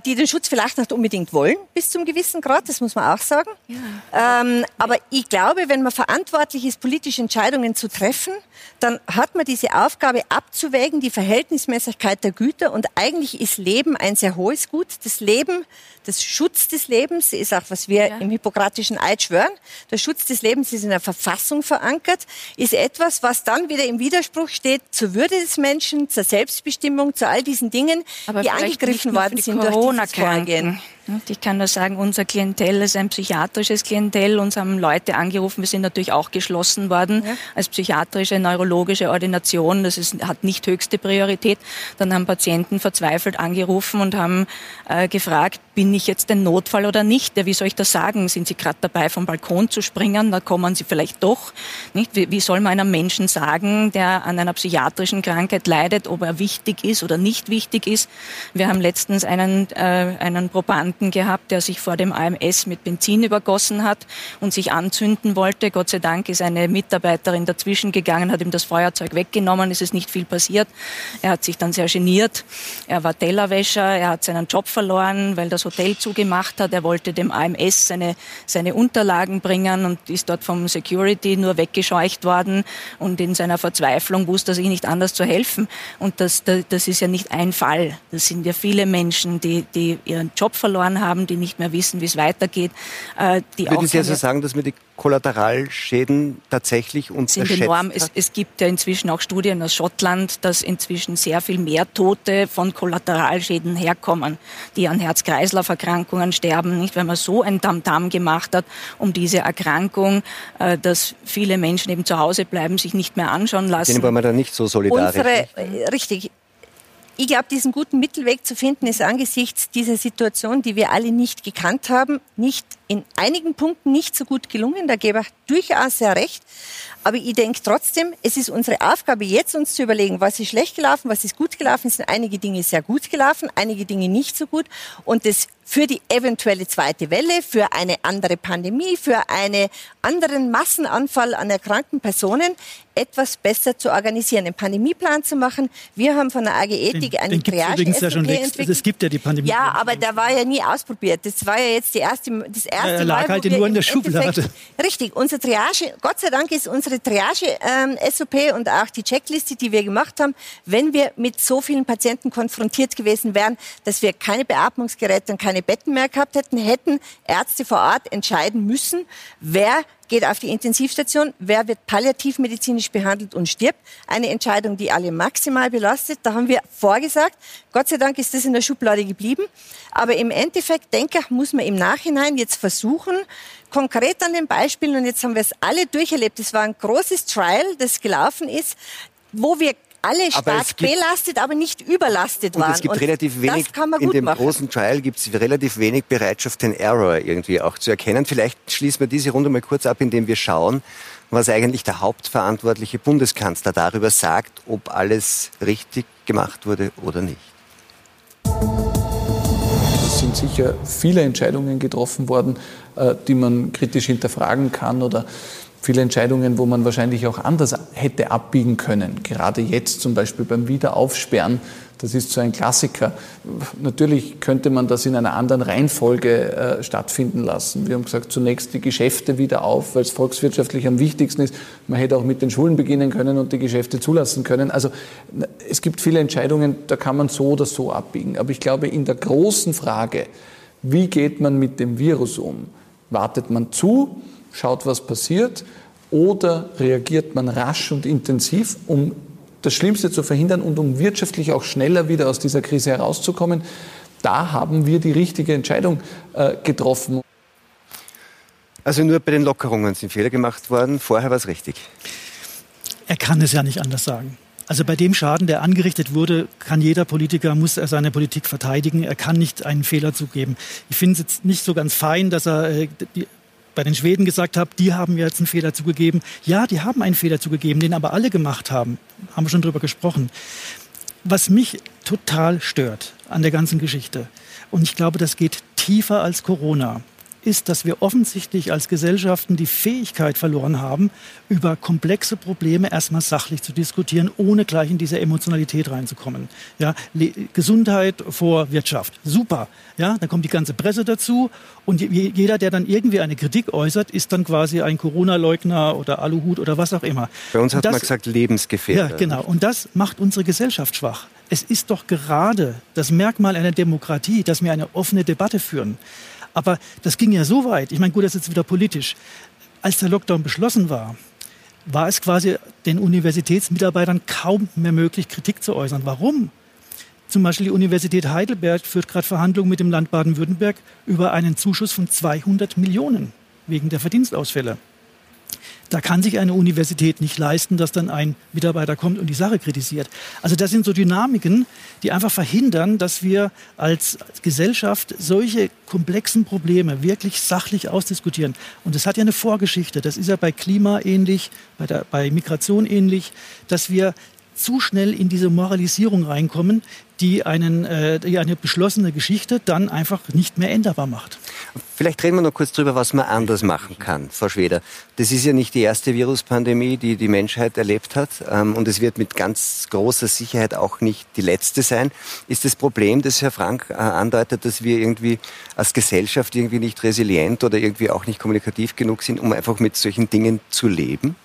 die den Schutz vielleicht nicht unbedingt wollen, bis zum gewissen Grad, das muss man auch sagen. Ja. Ähm, aber ich glaube, wenn man verantwortlich ist, politische Entscheidungen zu treffen, dann hat man diese Aufgabe abzuwägen, die Verhältnismäßigkeit der Güter. Und eigentlich ist Leben ein sehr hohes Gut. Das Leben, das Schutz des Lebens ist auch, was wir ja. im Hippokratischen Eid schwören. Der Schutz des Lebens ist in der Verfassung verankert, ist etwas, was dann wieder im Widerspruch steht zur Würde des Menschen, zur Selbstbestimmung, zu all diesen Dingen, Aber die angegriffen worden sind Vorgehen. Ich kann nur sagen, unser Klientel ist ein psychiatrisches Klientel. Uns haben Leute angerufen. Wir sind natürlich auch geschlossen worden ja. als psychiatrische, neurologische Ordination. Das ist, hat nicht höchste Priorität. Dann haben Patienten verzweifelt angerufen und haben äh, gefragt, bin ich jetzt ein Notfall oder nicht? Ja, wie soll ich das sagen? Sind Sie gerade dabei, vom Balkon zu springen? Da kommen Sie vielleicht doch. Nicht? Wie, wie soll man einem Menschen sagen, der an einer psychiatrischen Krankheit leidet, ob er wichtig ist oder nicht wichtig ist? Wir haben letztens einen, äh, einen Probanden Patienten gehabt, der sich vor dem AMS mit Benzin übergossen hat und sich anzünden wollte. Gott sei Dank ist eine Mitarbeiterin dazwischen gegangen, hat ihm das Feuerzeug weggenommen, es ist nicht viel passiert. Er hat sich dann sehr geniert. Er war Tellerwäscher, er hat seinen Job verloren, weil das Hotel zugemacht hat. Er wollte dem AMS seine, seine Unterlagen bringen und ist dort vom Security nur weggescheucht worden und in seiner Verzweiflung wusste er sich nicht anders zu helfen. Und das, das, ist ja nicht ein Fall. Das sind ja viele Menschen, die, die ihren Job verloren verloren haben, die nicht mehr wissen, wie es weitergeht. Äh, die Würden Sie also sagen, dass wir die Kollateralschäden tatsächlich unterschätzt sind enorm. Es, es, gibt ja inzwischen auch Studien aus Schottland, dass inzwischen sehr viel mehr Tote von Kollateralschäden herkommen, die an Herz-Kreislauf-Erkrankungen sterben, nicht, wenn man so ein Tamtam gemacht hat um diese Erkrankung, äh, dass viele Menschen eben zu Hause bleiben, sich nicht mehr anschauen lassen. Denen wollen wir da nicht so solidarisch. Unsere, äh, richtig, ich glaube, diesen guten Mittelweg zu finden, ist angesichts dieser Situation, die wir alle nicht gekannt haben, nicht in einigen Punkten nicht so gut gelungen. Da gebe ich durchaus sehr recht. Aber ich denke trotzdem, es ist unsere Aufgabe, jetzt uns zu überlegen, was ist schlecht gelaufen, was ist gut gelaufen. Es sind einige Dinge sehr gut gelaufen, einige Dinge nicht so gut. Und das für die eventuelle zweite Welle, für eine andere Pandemie, für einen anderen Massenanfall an erkrankten Personen etwas besser zu organisieren, einen Pandemieplan zu machen. Wir haben von der AG Ethik den, einen triage ja schon längst. Also es gibt ja die Pandemie. Ja, aber der war ja nie ausprobiert. Das war ja jetzt die erste, das erste er lag Mal, halt nur in der Schublade. Richtig, unsere Triage, Gott sei Dank ist unsere Triage-SOP ähm, und auch die Checkliste, die wir gemacht haben, wenn wir mit so vielen Patienten konfrontiert gewesen wären, dass wir keine Beatmungsgeräte und keine Betten mehr gehabt hätten, hätten Ärzte vor Ort entscheiden müssen, wer geht auf die Intensivstation, wer wird palliativmedizinisch behandelt und stirbt. Eine Entscheidung, die alle maximal belastet. Da haben wir vorgesagt. Gott sei Dank ist das in der Schublade geblieben. Aber im Endeffekt, denke ich, muss man im Nachhinein jetzt versuchen, konkret an den Beispielen, und jetzt haben wir es alle durcherlebt, es war ein großes Trial, das gelaufen ist, wo wir alle stark gibt, belastet, aber nicht überlastet waren. Und es gibt und relativ wenig, in dem machen. großen Trial gibt es relativ wenig Bereitschaft, den Error irgendwie auch zu erkennen. Vielleicht schließen wir diese Runde mal kurz ab, indem wir schauen, was eigentlich der hauptverantwortliche Bundeskanzler darüber sagt, ob alles richtig gemacht wurde oder nicht. Es sind sicher viele Entscheidungen getroffen worden, äh, die man kritisch hinterfragen kann oder viele Entscheidungen, wo man wahrscheinlich auch anders hätte abbiegen können. Gerade jetzt zum Beispiel beim Wiederaufsperren, das ist so ein Klassiker. Natürlich könnte man das in einer anderen Reihenfolge äh, stattfinden lassen. Wir haben gesagt, zunächst die Geschäfte wieder auf, weil es volkswirtschaftlich am wichtigsten ist. Man hätte auch mit den Schulen beginnen können und die Geschäfte zulassen können. Also es gibt viele Entscheidungen, da kann man so oder so abbiegen. Aber ich glaube, in der großen Frage, wie geht man mit dem Virus um? Wartet man zu? Schaut, was passiert, oder reagiert man rasch und intensiv, um das Schlimmste zu verhindern und um wirtschaftlich auch schneller wieder aus dieser Krise herauszukommen. Da haben wir die richtige Entscheidung äh, getroffen. Also nur bei den Lockerungen sind Fehler gemacht worden, vorher war es richtig. Er kann es ja nicht anders sagen. Also bei dem Schaden, der angerichtet wurde, kann jeder Politiker, muss er seine Politik verteidigen. Er kann nicht einen Fehler zugeben. Ich finde es jetzt nicht so ganz fein, dass er äh, die bei den Schweden gesagt habe, die haben jetzt einen Fehler zugegeben. Ja, die haben einen Fehler zugegeben, den aber alle gemacht haben. Haben wir schon drüber gesprochen. Was mich total stört an der ganzen Geschichte, und ich glaube, das geht tiefer als Corona, ist, dass wir offensichtlich als Gesellschaften die Fähigkeit verloren haben, über komplexe Probleme erstmal sachlich zu diskutieren, ohne gleich in diese Emotionalität reinzukommen. Ja, Gesundheit vor Wirtschaft, super. Ja, dann kommt die ganze Presse dazu und jeder, der dann irgendwie eine Kritik äußert, ist dann quasi ein Corona-Leugner oder Aluhut oder was auch immer. Bei uns hat das, man gesagt Lebensgefährder. Ja, genau. Und das macht unsere Gesellschaft schwach. Es ist doch gerade das Merkmal einer Demokratie, dass wir eine offene Debatte führen. Aber das ging ja so weit. Ich meine, gut, das ist jetzt wieder politisch. Als der Lockdown beschlossen war, war es quasi den Universitätsmitarbeitern kaum mehr möglich, Kritik zu äußern. Warum? Zum Beispiel die Universität Heidelberg führt gerade Verhandlungen mit dem Land Baden-Württemberg über einen Zuschuss von 200 Millionen wegen der Verdienstausfälle. Da kann sich eine Universität nicht leisten, dass dann ein Mitarbeiter kommt und die Sache kritisiert. Also das sind so Dynamiken, die einfach verhindern, dass wir als Gesellschaft solche komplexen Probleme wirklich sachlich ausdiskutieren. Und das hat ja eine Vorgeschichte. Das ist ja bei Klima ähnlich, bei, der, bei Migration ähnlich, dass wir zu schnell in diese Moralisierung reinkommen, die, einen, äh, die eine beschlossene Geschichte dann einfach nicht mehr änderbar macht. Vielleicht reden wir noch kurz darüber, was man anders machen kann, Frau Schweder. Das ist ja nicht die erste Viruspandemie, die die Menschheit erlebt hat. Ähm, und es wird mit ganz großer Sicherheit auch nicht die letzte sein. Ist das Problem, das Herr Frank äh, andeutet, dass wir irgendwie als Gesellschaft irgendwie nicht resilient oder irgendwie auch nicht kommunikativ genug sind, um einfach mit solchen Dingen zu leben?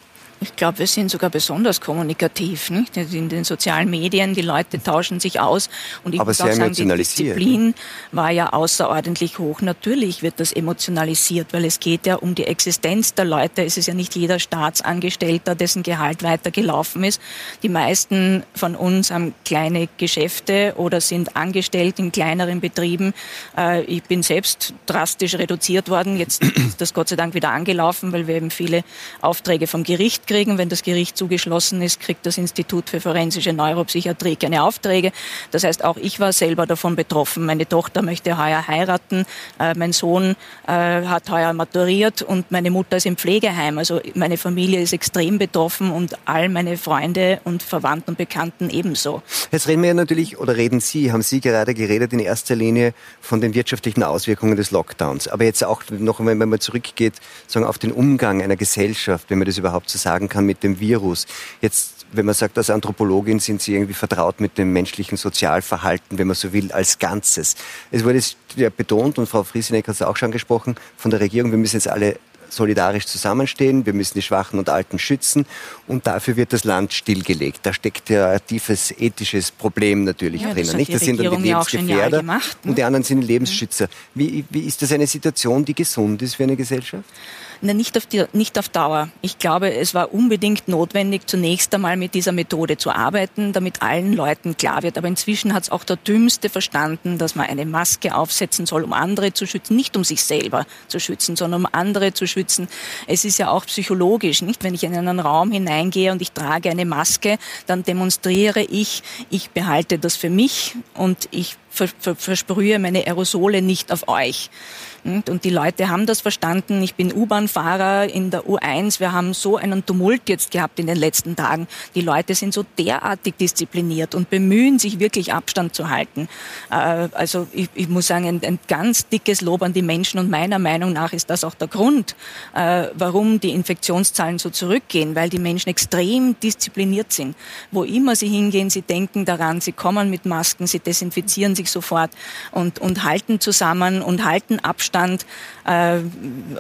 Ich glaube, wir sind sogar besonders kommunikativ. Nicht? In den sozialen Medien, die Leute tauschen sich aus. Und ich Aber muss auch sagen, die Disziplin war ja außerordentlich hoch. Natürlich wird das emotionalisiert, weil es geht ja um die Existenz der Leute. Es ist ja nicht jeder Staatsangestellter, dessen Gehalt weitergelaufen ist. Die meisten von uns haben kleine Geschäfte oder sind angestellt in kleineren Betrieben. Äh, ich bin selbst drastisch reduziert worden. Jetzt ist das Gott sei Dank wieder angelaufen, weil wir eben viele Aufträge vom Gericht kriegen. Wenn das Gericht zugeschlossen ist, kriegt das Institut für forensische Neuropsychiatrie keine Aufträge. Das heißt, auch ich war selber davon betroffen. Meine Tochter möchte heuer heiraten, äh, mein Sohn äh, hat heuer maturiert und meine Mutter ist im Pflegeheim. Also meine Familie ist extrem betroffen und all meine Freunde und Verwandten und Bekannten ebenso. Jetzt reden wir ja natürlich, oder reden Sie, haben Sie gerade geredet in erster Linie von den wirtschaftlichen Auswirkungen des Lockdowns. Aber jetzt auch noch, wenn man zurückgeht, sagen, auf den Umgang einer Gesellschaft, wenn man das überhaupt so sagen kann mit dem Virus. Jetzt, wenn man sagt, als Anthropologin sind Sie irgendwie vertraut mit dem menschlichen Sozialverhalten, wenn man so will, als Ganzes. Es wurde ja betont, und Frau Frieseneck hat es auch schon angesprochen, von der Regierung, wir müssen jetzt alle solidarisch zusammenstehen, wir müssen die Schwachen und Alten schützen und dafür wird das Land stillgelegt. Da steckt ja ein tiefes ethisches Problem natürlich ja, drinnen. Das, nicht? das sind dann die Lebensgefährder gemacht, ne? und die anderen sind die Lebensschützer. Wie, wie ist das eine Situation, die gesund ist für eine Gesellschaft? Nicht auf, die, nicht auf Dauer. Ich glaube, es war unbedingt notwendig, zunächst einmal mit dieser Methode zu arbeiten, damit allen Leuten klar wird. Aber inzwischen hat es auch der Dümmste verstanden, dass man eine Maske aufsetzen soll, um andere zu schützen, nicht um sich selber zu schützen, sondern um andere zu schützen. Es ist ja auch psychologisch, nicht? Wenn ich in einen Raum hineingehe und ich trage eine Maske, dann demonstriere ich, ich behalte das für mich und ich versprühe meine Aerosole nicht auf euch. Und die Leute haben das verstanden. Ich bin U-Bahn-Fahrer in der U1. Wir haben so einen Tumult jetzt gehabt in den letzten Tagen. Die Leute sind so derartig diszipliniert und bemühen sich wirklich Abstand zu halten. Äh, also ich, ich muss sagen, ein, ein, ganz dickes Lob an die Menschen und meiner Meinung nach ist das auch der Grund, äh, warum die Infektionszahlen so zurückgehen, weil die Menschen extrem diszipliniert sind. Wo immer sie hingehen, sie denken daran, sie kommen mit Masken, sie desinfizieren sich sofort und, und halten zusammen und halten Abstand Abstand äh,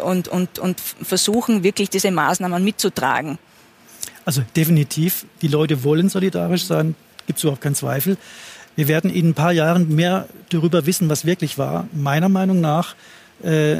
und, und, und versuchen wirklich diese Maßnahmen mitzutragen. Also definitiv, die Leute wollen solidarisch sein, gibt es überhaupt keinen Zweifel. Wir werden in ein paar Jahren mehr darüber wissen, was wirklich war. Meiner Meinung nach äh,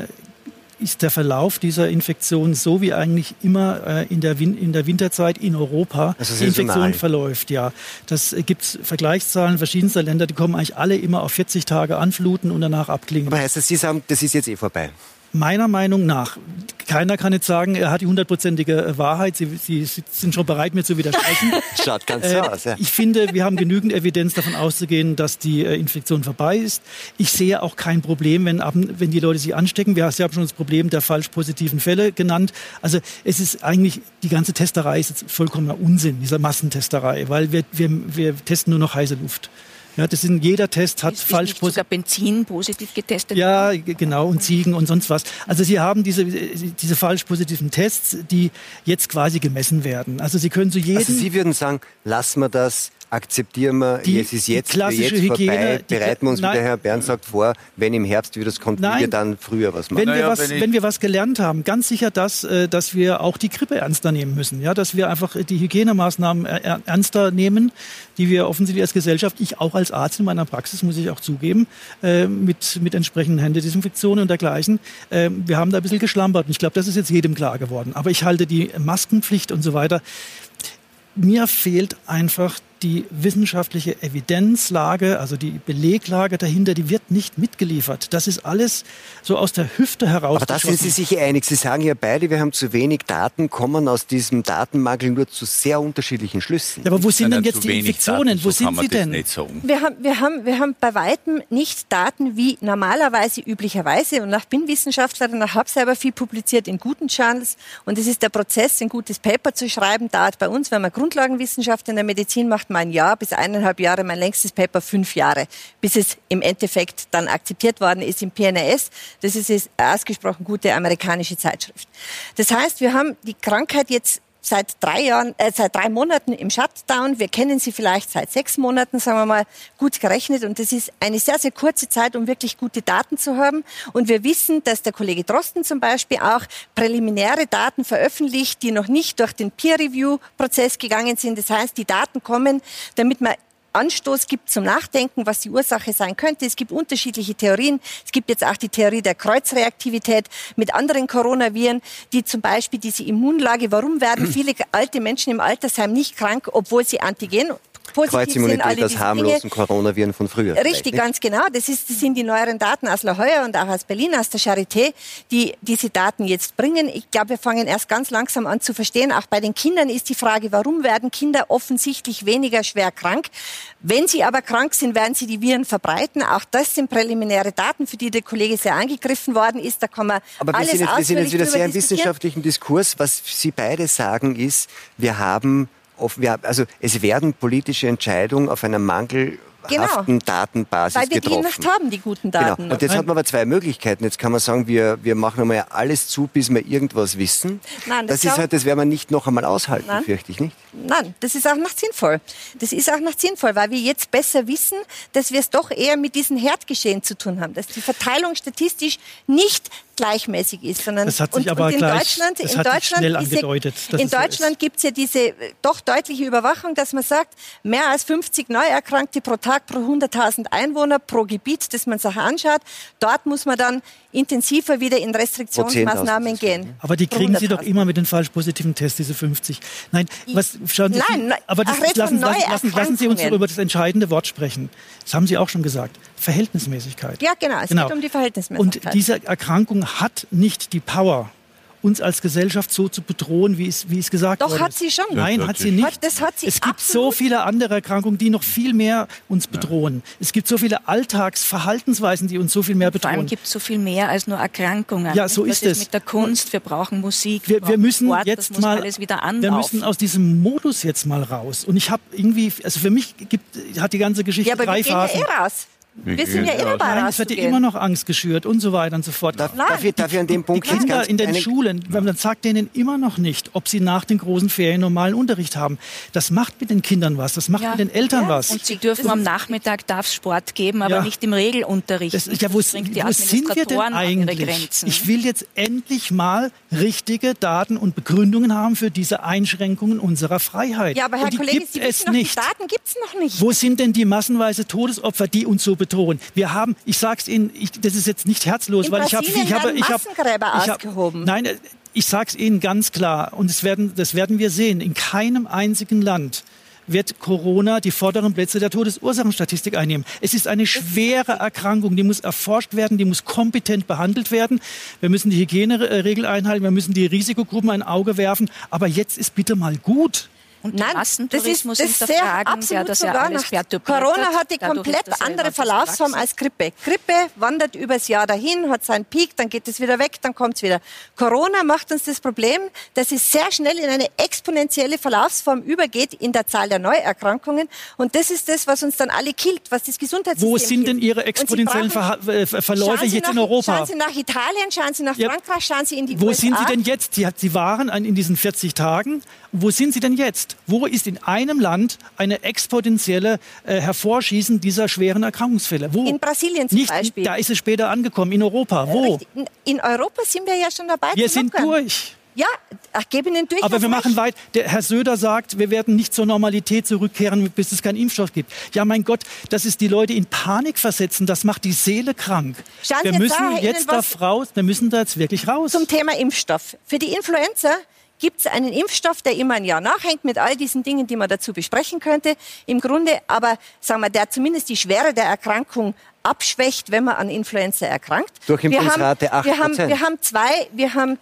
ist der Verlauf dieser Infektion so wie eigentlich immer äh, in, der in der Winterzeit in Europa die Infektion verläuft. Ja, das äh, gibt Vergleichszahlen verschiedenster Länder, die kommen eigentlich alle immer auf 40 Tage anfluten und danach abklingen. Aber heißt das, Sie sagen, das ist jetzt eh vorbei? Meiner Meinung nach, keiner kann jetzt sagen, er hat die hundertprozentige Wahrheit. Sie, Sie, sind schon bereit, mir zu widersprechen. (laughs) Schaut ganz äh, aus, ja. Ich finde, wir haben genügend Evidenz davon auszugehen, dass die äh, Infektion vorbei ist. Ich sehe auch kein Problem, wenn, wenn die Leute sich anstecken. Wir haben schon das Problem der falsch positiven Fälle genannt. Also es ist eigentlich, die ganze Testerei ist jetzt vollkommener Unsinn, dieser Massentesterei, weil wir, wir, wir testen nur noch heiße Luft. Ja, das in jeder Test hat ist, falsch ist sogar Benzin positiv getestet. Ja, genau und Ziegen und sonst was. Also Sie haben diese diese falsch positiven Tests, die jetzt quasi gemessen werden. Also Sie können zu jedem. Also Sie würden sagen, lassen wir das akzeptieren wir, die, es ist jetzt, klassische jetzt Hygiene, vorbei, bereiten wir uns, wie der Herr Bernd sagt, vor, wenn im Herbst wieder das kommt, nein, wir dann früher was machen. Wenn, naja, wir was, wenn, wenn, wir was gelernt haben, ganz sicher das, äh, dass wir auch die Grippe ernster nehmen müssen, ja, dass wir einfach die Hygienemaßnahmen ernster nehmen, die wir offensichtlich als Gesellschaft, ich auch als Arzt in meiner Praxis, muss ich auch zugeben, äh, mit, mit entsprechenden Händedesinfektionen und dergleichen. Äh, wir haben da ein bisschen geschlampert und ich glaube, das ist jetzt jedem klar geworden. Aber ich halte die Maskenpflicht und so weiter, mir fehlt einfach die wissenschaftliche Evidenzlage, also die Beleglage dahinter, die wird nicht mitgeliefert. Das ist alles so aus der Hüfte heraus. Aber da sind Sie sich einig. Sie sagen ja beide, wir haben zu wenig Daten, kommen aus diesem Datenmangel nur zu sehr unterschiedlichen Schlüssen. Ja, aber wo sind denn jetzt die Infektionen? Daten, wo sind sie denn? Wir haben, wir, haben, wir haben bei weitem nicht Daten wie normalerweise, üblicherweise. Und ich bin Wissenschaftlerin, ich habe selber viel publiziert in guten Journals. Und es ist der Prozess, ein gutes Paper zu schreiben, dauert bei uns, wenn man Grundlagenwissenschaft in der Medizin macht, mein Jahr bis eineinhalb Jahre, mein längstes Paper fünf Jahre, bis es im Endeffekt dann akzeptiert worden ist im PNAS. Das ist eine ausgesprochen gute amerikanische Zeitschrift. Das heißt, wir haben die Krankheit jetzt seit drei Jahren, äh, seit drei Monaten im Shutdown. Wir kennen sie vielleicht seit sechs Monaten, sagen wir mal, gut gerechnet. Und das ist eine sehr, sehr kurze Zeit, um wirklich gute Daten zu haben. Und wir wissen, dass der Kollege Drosten zum Beispiel auch präliminäre Daten veröffentlicht, die noch nicht durch den Peer-Review-Prozess gegangen sind. Das heißt, die Daten kommen, damit man Anstoß gibt zum Nachdenken, was die Ursache sein könnte. Es gibt unterschiedliche Theorien. Es gibt jetzt auch die Theorie der Kreuzreaktivität mit anderen Coronaviren, die zum Beispiel diese Immunlage, warum werden (clears throat) viele alte Menschen im Altersheim nicht krank, obwohl sie Antigen positiv sind alle das harmlosen Coronaviren von früher. Richtig, ganz genau. Das, ist, das sind die neueren Daten aus La Jolla und auch aus Berlin, aus der Charité, die diese Daten jetzt bringen. Ich glaube, wir fangen erst ganz langsam an zu verstehen. Auch bei den Kindern ist die Frage, warum werden Kinder offensichtlich weniger schwer krank? Wenn sie aber krank sind, werden sie die Viren verbreiten. Auch das sind präliminäre Daten, für die der Kollege sehr angegriffen worden ist. Da kann man aber alles wir sind, jetzt, wir sind jetzt wieder sehr im wissenschaftlichen Diskurs. Was Sie beide sagen ist, wir haben also es werden politische Entscheidungen auf einer Mangel genau. Datenbasis Weil wir getroffen. die nicht haben, die guten genau. Daten. Genau. Und jetzt hat man aber zwei Möglichkeiten. Jetzt kann man sagen, wir, wir machen einmal alles zu, bis wir irgendwas wissen. Nein, das, das ist halt, das werden wir nicht noch einmal aushalten, Nein. fürchte ich nicht. Nein, das ist auch noch sinnvoll. Das ist auch noch sinnvoll, weil wir jetzt besser wissen, dass wir es doch eher mit diesem Herdgeschehen zu tun haben, dass die Verteilung statistisch nicht gleichmäßig ist, sondern das hat sich und, aber und in gleich, Deutschland, in Deutschland, diese, angedeutet, in Deutschland so gibt es ja diese äh, doch deutliche Überwachung, dass man sagt, mehr als 50 Neuerkrankte pro Tag pro 100.000 Einwohner pro Gebiet, das man sich anschaut. Dort muss man dann intensiver wieder in Restriktionsmaßnahmen gehen. Aber die kriegen Sie doch immer mit den falsch positiven Tests, diese 50. Nein, was, schauen Sie, Nein, aber das, lassen, lassen, lassen, Sie uns über das entscheidende Wort sprechen. Das haben Sie auch schon gesagt. Verhältnismäßigkeit. Ja, genau. Es genau. geht um die Verhältnismäßigkeit. Und diese Erkrankung hat nicht die Power, uns als Gesellschaft so zu bedrohen, wie es, wie es gesagt Doch, wurde. Doch, hat sie schon. Nein, hat sie nicht. Das hat sie es gibt so viele andere Erkrankungen, die noch viel mehr uns bedrohen. Ja. Es gibt so viele Alltagsverhaltensweisen, die uns so viel mehr bedrohen. Vor allem gibt es so viel mehr als nur Erkrankungen. Ja, so ist es. mit der Kunst, wir brauchen Musik, wir, wir, wir müssen Sport, jetzt mal, wir müssen aus diesem Modus jetzt mal raus. Und ich habe irgendwie, also für mich gibt, hat die ganze Geschichte ja, aber drei wir Phasen. Ja eh raus. Wir sind ja immer bei Nein, es wird ja immer noch Angst geschürt und so weiter und so fort. Darf, darf, ich, darf ich an dem Punkt die Kinder in den Schulen, man sagt denen immer noch nicht, ob sie nach den großen Ferien normalen Unterricht haben. Das macht mit den Kindern was, das macht ja. mit den Eltern ja. was. Und sie dürfen am Nachmittag darf Sport geben, aber ja. nicht im Regelunterricht. Das, ja, wo, wo sind wir denn eigentlich? Ich will jetzt endlich mal richtige Daten und Begründungen haben für diese Einschränkungen unserer Freiheit. Ja, aber Herr Kollege, gibt Sie es noch, nicht. die Daten gibt es noch nicht. Wo sind denn die massenweise Todesopfer, die uns so bedrohen? Wir haben, ich sage es Ihnen, ich, das ist jetzt nicht herzlos, In weil ich habe, ich habe, ich habe, ich habe, nein, ich sage es Ihnen ganz klar und das werden, das werden wir sehen. In keinem einzigen Land wird Corona die vorderen Plätze der Todesursachenstatistik einnehmen. Es ist eine schwere Erkrankung, die muss erforscht werden, die muss kompetent behandelt werden. Wir müssen die Hygieneregeln einhalten, wir müssen die Risikogruppen ein Auge werfen. Aber jetzt ist bitte mal gut. Und Nein, Massentourismus das ist, das sehr absolut ja, das sogar ja nach Corona hat die komplett andere Verlaufsform als Grippe. Grippe wandert übers Jahr dahin, hat seinen Peak, dann geht es wieder weg, dann kommt es wieder. Corona macht uns das Problem, dass es sehr schnell in eine exponentielle Verlaufsform übergeht in der Zahl der Neuerkrankungen. Und das ist das, was uns dann alle killt, was das Gesundheitssystem Wo sind denn Ihre exponentiellen Ver äh, Verläufe jetzt nach, in Europa? Schauen Sie nach Italien, schauen Sie nach ja. Frankreich, schauen Sie in die Wo USA. sind Sie denn jetzt? Sie, Sie waren in diesen 40 Tagen. Wo sind Sie denn jetzt? Wo ist in einem Land eine exponentielle äh, Hervorschießen dieser schweren Erkrankungsfälle? Wo? In Brasilien zum Nicht, Beispiel. Da ist es später angekommen. In Europa. Wo? In Europa sind wir ja schon dabei. Wir sind lockern. durch. Ja, ich gebe Ihnen durch. Aber wir machen weit. Der Herr Söder sagt, wir werden nicht zur Normalität zurückkehren, bis es keinen Impfstoff gibt. Ja, mein Gott, das ist die Leute in Panik versetzen. Das macht die Seele krank. Schauen wir müssen jetzt, jetzt da raus. Wir müssen da jetzt wirklich raus. Zum Thema Impfstoff. Für die Influenza gibt es einen Impfstoff, der immer ein Jahr nachhängt mit all diesen Dingen, die man dazu besprechen könnte. Im Grunde aber, sagen wir, der zumindest die Schwere der Erkrankung abschwächt, wenn man an Influenza erkrankt. Durchimpfungsrate 8 wir haben, wir haben zwei, wir haben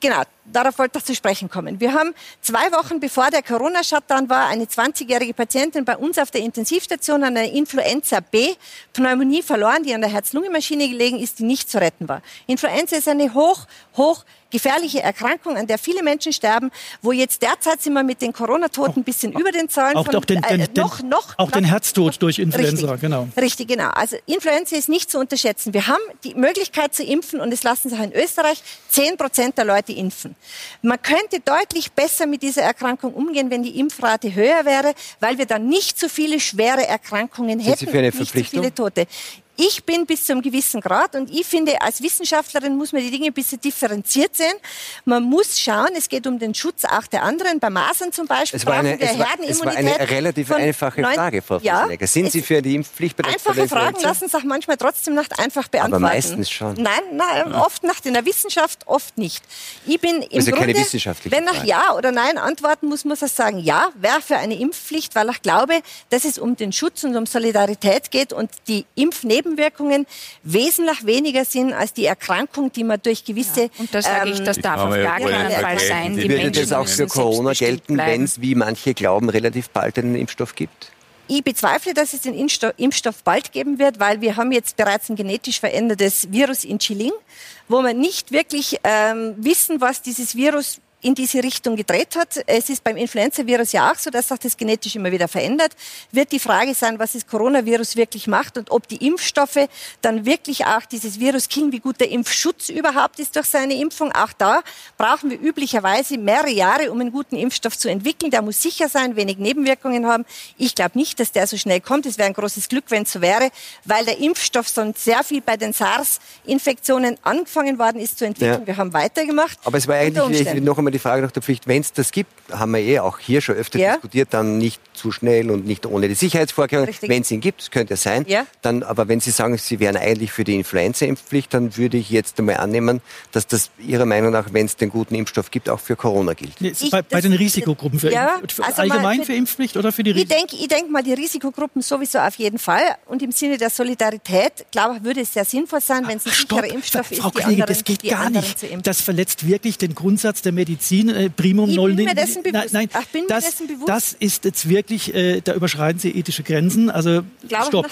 genau, darauf wollte ich zu sprechen kommen. Wir haben zwei Wochen bevor der Corona-Shutdown war, eine 20-jährige Patientin bei uns auf der Intensivstation an einer Influenza B Pneumonie verloren, die an der Herz-Lungen-Maschine gelegen ist, die nicht zu retten war. Influenza ist eine hoch, hoch gefährliche Erkrankung, an der viele Menschen sterben, wo jetzt derzeit sind wir mit den Corona-Toten ein bisschen über den Zahlen auch von den, den, äh, noch, noch, auch noch, den Herztod durch Influenza, richtig, genau. Richtig, genau. Also Influenza ist nicht zu unterschätzen. Wir haben die Möglichkeit zu impfen und es lassen sich in Österreich 10 Prozent der Leute impfen. Man könnte deutlich besser mit dieser Erkrankung umgehen, wenn die Impfrate höher wäre, weil wir dann nicht so viele schwere Erkrankungen Sind hätten, Sie für eine nicht so Verpflichtung? viele Tote. Ich bin bis zu einem gewissen Grad und ich finde, als Wissenschaftlerin muss man die Dinge ein bisschen differenziert sehen. Man muss schauen, es geht um den Schutz auch der anderen. Bei Masern zum Beispiel es war eine, es war, es war eine relativ einfache Frage, Frau ja, Sind Sie für die Impfpflicht der Einfache Fragen lassen sich manchmal trotzdem nicht einfach beantworten. Aber meistens schon. Nein, nein oft nach in der Wissenschaft, oft nicht. Ich bin im also Grunde, keine wissenschaftliche wenn nach. Ja oder Nein antworten muss, muss ich sagen, ja, wäre für eine Impfpflicht, weil ich glaube, dass es um den Schutz und um Solidarität geht und die Impfnebenwirkungen wesentlich weniger sind als die Erkrankung, die man durch gewisse... Ja, und da sage ich, das darf auf gar keinen Fall sein. Die Würde das auch für Corona gelten, wenn es, wie manche glauben, relativ bald einen Impfstoff gibt? Ich bezweifle, dass es den Impfstoff bald geben wird, weil wir haben jetzt bereits ein genetisch verändertes Virus in Chiling, wo wir nicht wirklich ähm, wissen, was dieses Virus in diese Richtung gedreht hat. Es ist beim Influenza-Virus ja auch so, dass sich das genetisch immer wieder verändert. Wird die Frage sein, was das Coronavirus wirklich macht und ob die Impfstoffe dann wirklich auch dieses Virus killen, wie gut der Impfschutz überhaupt ist durch seine Impfung. Auch da brauchen wir üblicherweise mehrere Jahre, um einen guten Impfstoff zu entwickeln. Der muss sicher sein, wenig Nebenwirkungen haben. Ich glaube nicht, dass der so schnell kommt. Es wäre ein großes Glück, wenn es so wäre, weil der Impfstoff sonst sehr viel bei den SARS-Infektionen angefangen worden ist zu entwickeln. Ja. Wir haben weitergemacht. Aber es war eigentlich noch einmal die Frage nach der Pflicht. Wenn es das gibt, haben wir eh auch hier schon öfter ja. diskutiert, dann nicht zu schnell und nicht ohne die Sicherheitsvorkehrungen. Wenn es ihn gibt, könnte es sein. Ja. Dann, aber wenn Sie sagen, Sie wären eigentlich für die Influenza-Impfpflicht, dann würde ich jetzt einmal annehmen, dass das Ihrer Meinung nach, wenn es den guten Impfstoff gibt, auch für Corona gilt. Ich, bei, bei, den Risikogruppen für, ja, für also allgemein für, für, Impfpflicht oder für die Risikogruppen? Ich denke denk mal, die Risikogruppen sowieso auf jeden Fall. Und im Sinne der Solidarität, glaube ich, würde es sehr sinnvoll sein, wenn es ein sicherer Impfstoff Frau ist. Frau Kollege, das geht gar nicht. Das verletzt wirklich den Grundsatz der Medizin. Äh, primum ich non bin mir dessen bewusst. Nein, nein, bin das, mir dessen bewusst. das ist jetzt wirklich, äh, da überschreiten Sie ethische Grenzen. Also Glaube stopp.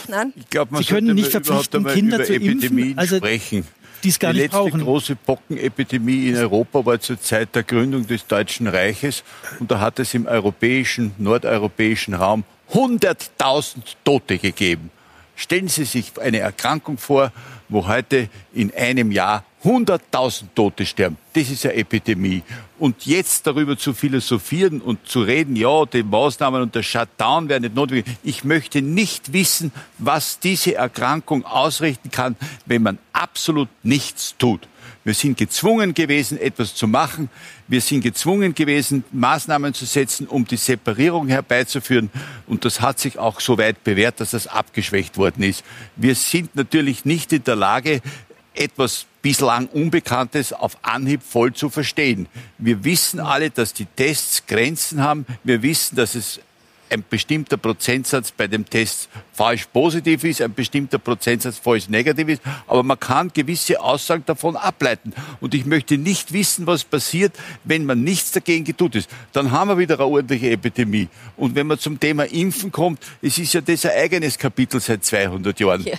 Glaub, Sie können nicht verpflichten, Kinder zu impfen. Also, sprechen. Die, es gar die nicht letzte brauchen. große Pockenepidemie in Europa war zur Zeit der Gründung des Deutschen Reiches und da hat es im europäischen, nordeuropäischen Raum 100.000 Tote gegeben. Stellen Sie sich eine Erkrankung vor, wo heute in einem Jahr 100.000 Tote sterben. Das ist eine Epidemie. Und jetzt darüber zu philosophieren und zu reden, ja, die Maßnahmen und der Shutdown wären nicht notwendig. Ich möchte nicht wissen, was diese Erkrankung ausrichten kann, wenn man absolut nichts tut. Wir sind gezwungen gewesen, etwas zu machen. Wir sind gezwungen gewesen, Maßnahmen zu setzen, um die Separierung herbeizuführen. Und das hat sich auch so weit bewährt, dass das abgeschwächt worden ist. Wir sind natürlich nicht in der Lage, etwas bislang Unbekanntes auf Anhieb voll zu verstehen. Wir wissen alle, dass die Tests Grenzen haben. Wir wissen, dass es ein bestimmter Prozentsatz bei dem Test falsch positiv ist, ein bestimmter Prozentsatz falsch negativ ist, aber man kann gewisse Aussagen davon ableiten. Und ich möchte nicht wissen, was passiert, wenn man nichts dagegen getut ist. Dann haben wir wieder eine ordentliche Epidemie. Und wenn man zum Thema Impfen kommt, es ist ja das ein eigenes Kapitel seit 200 Jahren. Ja.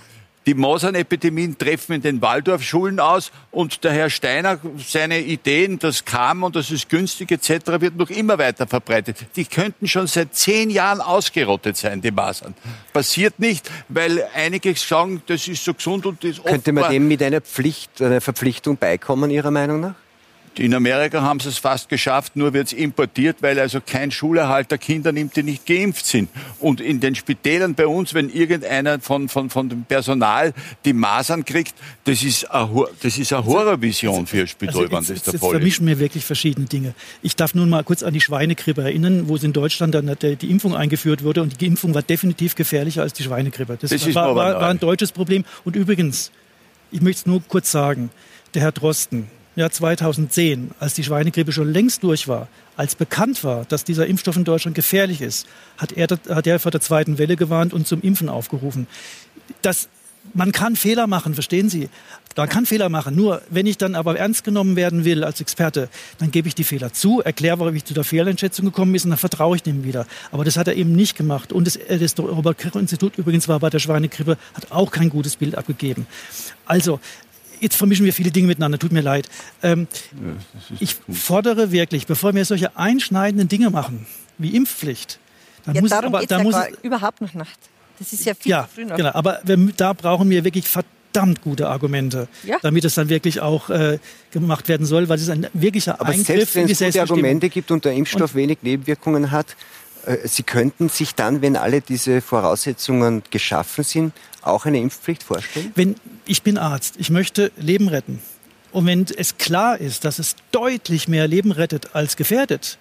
Die Masernepidemien treffen in den Waldorfschulen aus und der Herr Steiner, seine Ideen, das kam und das ist günstig etc., wird noch immer weiter verbreitet. Die könnten schon seit zehn Jahren ausgerottet sein, die Masern. Passiert nicht, weil einige sagen, das ist so gesund und das Könnte man dem mit einer Pflicht, einer Verpflichtung beikommen, Ihrer Meinung nach? In Amerika haben sie es fast geschafft, nur wird es importiert, weil also kein Schulerhalter Kinder nimmt, die nicht geimpft sind. Und in den Spitälern bei uns, wenn irgendeiner von, von, von dem Personal die Masern kriegt, das ist eine, das ist eine also, Horrorvision für ein Spital, also, wenn das der Fall ist. vermischen wir wirklich verschiedene Dinge. Ich darf nun mal kurz an die Schweinegrippe erinnern, wo es in Deutschland dann die Impfung eingeführt wurde und die Impfung war definitiv gefährlicher als die Schweinegrippe. Das, das war, war, war ein deutsches Problem. Und übrigens, ich möchte es nur kurz sagen, der Herr Drosten, Jahr 2010, als die Schweinegrippe schon längst durch war, als bekannt war, dass dieser Impfstoff in Deutschland gefährlich ist, hat er, hat er vor der zweiten Welle gewarnt und zum Impfen aufgerufen. Das, man kann Fehler machen, verstehen Sie? Man kann Fehler machen. Nur wenn ich dann aber ernst genommen werden will als Experte, dann gebe ich die Fehler zu, erkläre, warum ich zu der Fehleinschätzung gekommen bin und dann vertraue ich dem wieder. Aber das hat er eben nicht gemacht. Und das, das Robert-Koch-Institut übrigens war bei der Schweinegrippe, hat auch kein gutes Bild abgegeben. Also, jetzt vermischen wir viele Dinge miteinander, tut mir leid. Ähm, ja, ich fordere wirklich, bevor wir solche einschneidenden Dinge machen, wie Impfpflicht, dann ja, muss darum aber, da muss überhaupt noch Nacht. Das ist ja viel ja, zu früh noch. Genau, aber wir, da brauchen wir wirklich verdammt gute Argumente, ja. damit es dann wirklich auch äh, gemacht werden soll, weil es ein wirklicher aber Eingriff selbst, wenn es gute Argumente gibt und der Impfstoff und wenig Nebenwirkungen hat, äh, Sie könnten sich dann, wenn alle diese Voraussetzungen geschaffen sind, auch eine Impfpflicht vorstellen? Wenn, ich bin Arzt, ich möchte Leben retten. Und wenn es klar ist, dass es deutlich mehr Leben rettet als gefährdet,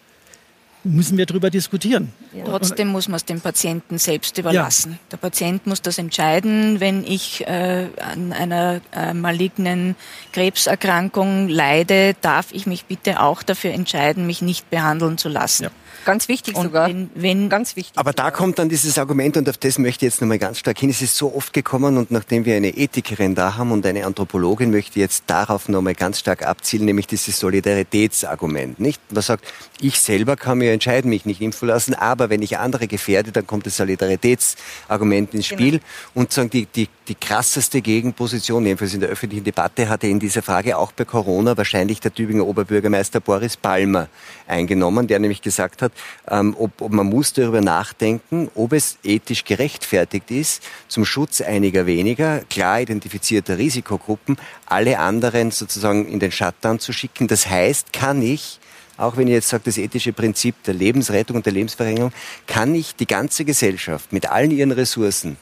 müssen wir darüber diskutieren. Ja. Trotzdem muss man es dem Patienten selbst überlassen. Ja. Der Patient muss das entscheiden. Wenn ich äh, an einer äh, malignen Krebserkrankung leide, darf ich mich bitte auch dafür entscheiden, mich nicht behandeln zu lassen. Ja. Ganz wichtig und sogar. Wenn, wenn ganz wichtig. Aber da kommt dann dieses Argument, und auf das möchte ich jetzt nochmal ganz stark hin. Es ist so oft gekommen, und nachdem wir eine Ethikerin da haben und eine Anthropologin, möchte ich jetzt darauf nochmal ganz stark abzielen, nämlich dieses Solidaritätsargument. Nicht? Man sagt, ich selber kann mir entscheiden, mich nicht impfen lassen. Aber wenn ich andere gefährde, dann kommt das Solidaritätsargument ins genau. Spiel. Genau. Und sagen, die, die, die krasseste Gegenposition, jedenfalls in der öffentlichen Debatte, hatte in dieser Frage auch bei Corona wahrscheinlich der Tübinger Oberbürgermeister Boris Palmer eingenommen, der nämlich gesagt hat, ähm, ob, ob man muss darüber nachdenken, ob es ethisch gerechtfertigt ist, zum Schutz einiger weniger klar identifizierter Risikogruppen alle anderen sozusagen in den Shutdown zu schicken. Das heißt, kann ich auch wenn ich jetzt sage, das ethische Prinzip der Lebensrettung und der Lebensverringerung, kann ich die ganze Gesellschaft mit allen ihren Ressourcen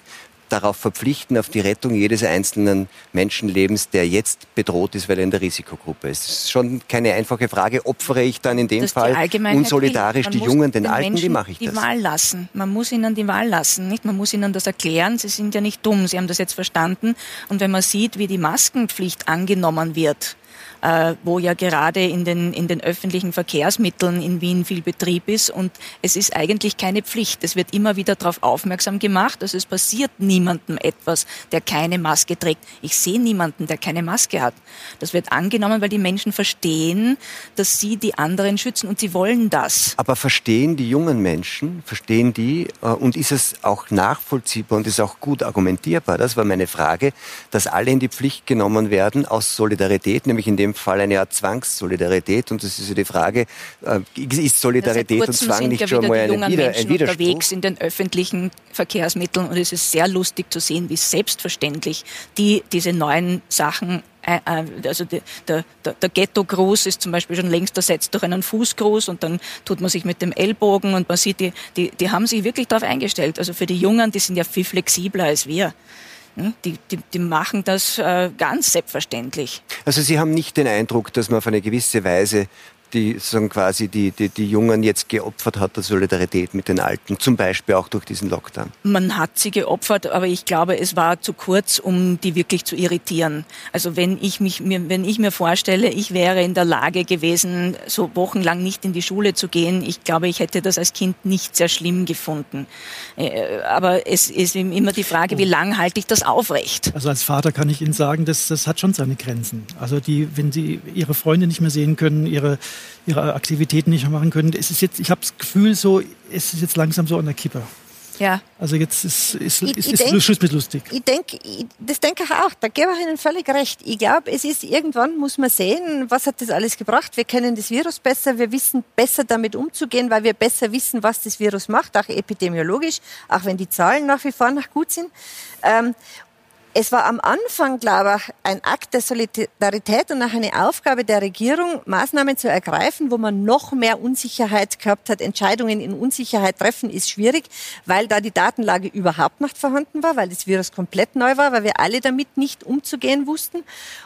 darauf verpflichten, auf die Rettung jedes einzelnen Menschenlebens, der jetzt bedroht ist, weil er in der Risikogruppe ist. Das ist schon keine einfache Frage. Opfere ich dann in dem das Fall unsolidarisch die Jungen, den, den Alten? Menschen wie mache ich die das? Die Wahl lassen. Man muss ihnen die Wahl lassen. Nicht? Man muss ihnen das erklären. Sie sind ja nicht dumm. Sie haben das jetzt verstanden. Und wenn man sieht, wie die Maskenpflicht angenommen wird, äh, wo ja gerade in den, in den öffentlichen Verkehrsmitteln in Wien viel Betrieb ist. Und es ist eigentlich keine Pflicht. Es wird immer wieder darauf aufmerksam gemacht. Also es passiert niemandem etwas, der keine Maske trägt. Ich sehe niemanden, der keine Maske hat. Das wird angenommen, weil die Menschen verstehen, dass sie die anderen schützen und sie wollen das. Aber verstehen die jungen Menschen, verstehen die, äh, und ist es auch nachvollziehbar und ist auch gut argumentierbar, das war meine Frage, dass alle in die Pflicht genommen werden aus Solidarität, nämlich in dem Fall eine Art Zwangssolidarität. Und das ist ja die Frage, äh, ist Solidarität und Zwang nicht schon mal ein, Wider ein Widerspruch? unterwegs in den öffentlichen Verkehrsmitteln und es ist sehr lustig zu sehen, wie selbstverständlich die diese neuen Sachen äh, äh, also der, der, der Ghetto-Gruß ist zum Beispiel schon längst ersetzt durch einen Fußgruß und dann tut man sich mit dem Ellbogen und man sieht, die, die, die haben sich wirklich darauf eingestellt. Also für die Jungen, die sind ja viel flexibler als wir. Hm? Die, die, die machen das äh, ganz selbstverständlich. Also Sie haben nicht den Eindruck, dass man auf eine gewisse Weise die sagen quasi die, die, die Jungen jetzt geopfert hat, der Solidarität mit den Alten, zum Beispiel auch durch diesen Lockdown? Man hat sie geopfert, aber ich glaube, es war zu kurz, um die wirklich zu irritieren. Also wenn ich mich mir, wenn ich mir vorstelle, ich wäre in der Lage gewesen, so wochenlang nicht in die Schule zu gehen, ich glaube, ich hätte das als Kind nicht sehr schlimm gefunden. Äh, aber es ist immer die Frage, wie lange halte ich das aufrecht? Also als Vater kann ich Ihnen sagen, das, das hat schon seine Grenzen. Also die, wenn Sie Ihre Freunde nicht mehr sehen können, Ihre ihre Aktivitäten nicht mehr machen können. Es ist jetzt, ich habe das Gefühl, so, es ist jetzt langsam so an der Kippe. Ja. Also jetzt ist, ist, ich, ist, ich ist denk, Schluss mit lustig. Ich denke, das denke ich auch. Da gebe ich Ihnen völlig recht. Ich glaube, es ist irgendwann muss man sehen, was hat das alles gebracht. Wir kennen das Virus besser, wir wissen besser damit umzugehen, weil wir besser wissen, was das Virus macht, auch epidemiologisch, auch wenn die Zahlen nach wie vor noch gut sind. Ähm, es war am Anfang, glaube ich, ein Akt der Solidarität und auch eine Aufgabe der Regierung, Maßnahmen zu ergreifen, wo man noch mehr Unsicherheit gehabt hat. Entscheidungen in Unsicherheit treffen ist schwierig, weil da die Datenlage überhaupt nicht vorhanden war, weil das Virus komplett neu war, weil wir alle damit nicht umzugehen wussten.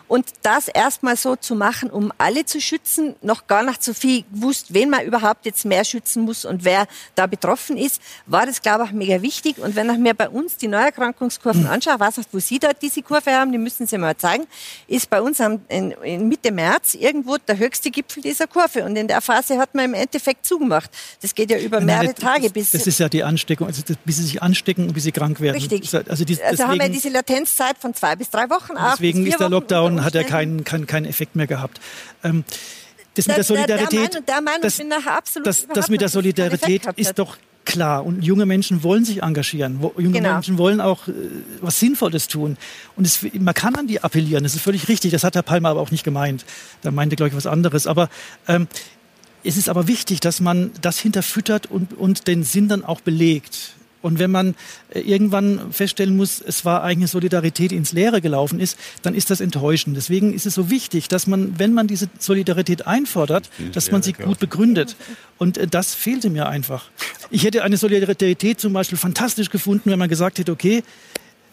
Und das erstmal so zu machen, um alle zu schützen, noch gar nicht so viel gewusst, wen man überhaupt jetzt mehr schützen muss und wer da betroffen ist, war das, glaube ich, mega wichtig. Und wenn ich mir bei uns die Neuerkrankungskurven (clears throat) anschaue, weiß nicht, wo Sie die dort diese Kurve haben, die müssen Sie mal zeigen, ist bei uns am, in, in Mitte März irgendwo der höchste Gipfel dieser Kurve. Und in der Phase hat man im Endeffekt zugemacht. Das geht ja über mehrere Nein, das, Tage. Bis das ist ja die Ansteckung, also das, bis sie sich anstecken und bis sie krank werden. Richtig. Also, die, also haben wir diese Latenzzeit von zwei bis drei Wochen. Deswegen ist der Lockdown, hat er keinen kein, kein Effekt mehr gehabt. Ähm, das mit der Solidarität, der, der Meinung, das, das, das mit der Solidarität ist doch klar. Und junge Menschen wollen sich engagieren. Junge genau. Menschen wollen auch äh, was Sinnvolles tun. Und es, man kann an die appellieren. Das ist völlig richtig. Das hat Herr Palmer aber auch nicht gemeint. Da meinte, glaube ich, was anderes. Aber ähm, es ist aber wichtig, dass man das hinterfüttert und, und den Sinn dann auch belegt. Und wenn man äh, irgendwann feststellen muss, es war eigene Solidarität ins Leere gelaufen ist, dann ist das enttäuschend. Deswegen ist es so wichtig, dass man, wenn man diese Solidarität einfordert, dass man sie gut begründet. Und äh, das fehlte mir einfach. Ich hätte eine Solidarität zum Beispiel fantastisch gefunden, wenn man gesagt hätte, okay,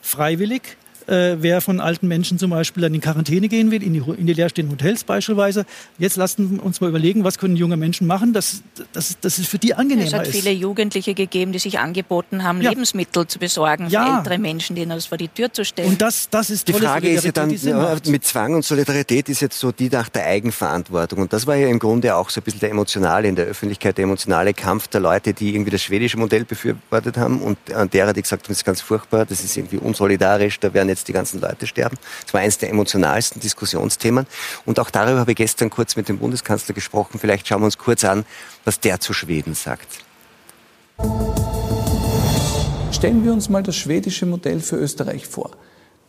freiwillig, äh, wer von alten Menschen zum Beispiel dann in Quarantäne gehen will, in die, in die leerstehenden Hotels beispielsweise. Jetzt lassen wir uns mal überlegen, was können junge Menschen machen, dass, dass, dass es für die angenehmer ist. Es hat ist. viele Jugendliche gegeben, die sich angeboten haben, ja. Lebensmittel zu besorgen ja. für ältere Menschen, denen das vor die Tür zu stellen. Und das, das ist Die Frage ist ja dann, ja, mit Zwang und Solidarität ist jetzt so die nach der Eigenverantwortung. Und das war ja im Grunde auch so ein bisschen der emotionale in der Öffentlichkeit, der emotionale Kampf der Leute, die irgendwie das schwedische Modell befürwortet haben und derer, die gesagt haben, das ist ganz furchtbar, das ist irgendwie unsolidarisch, da werden jetzt die ganzen Leute sterben. Das war eines der emotionalsten Diskussionsthemen. Und auch darüber habe ich gestern kurz mit dem Bundeskanzler gesprochen. Vielleicht schauen wir uns kurz an, was der zu Schweden sagt. Stellen wir uns mal das schwedische Modell für Österreich vor.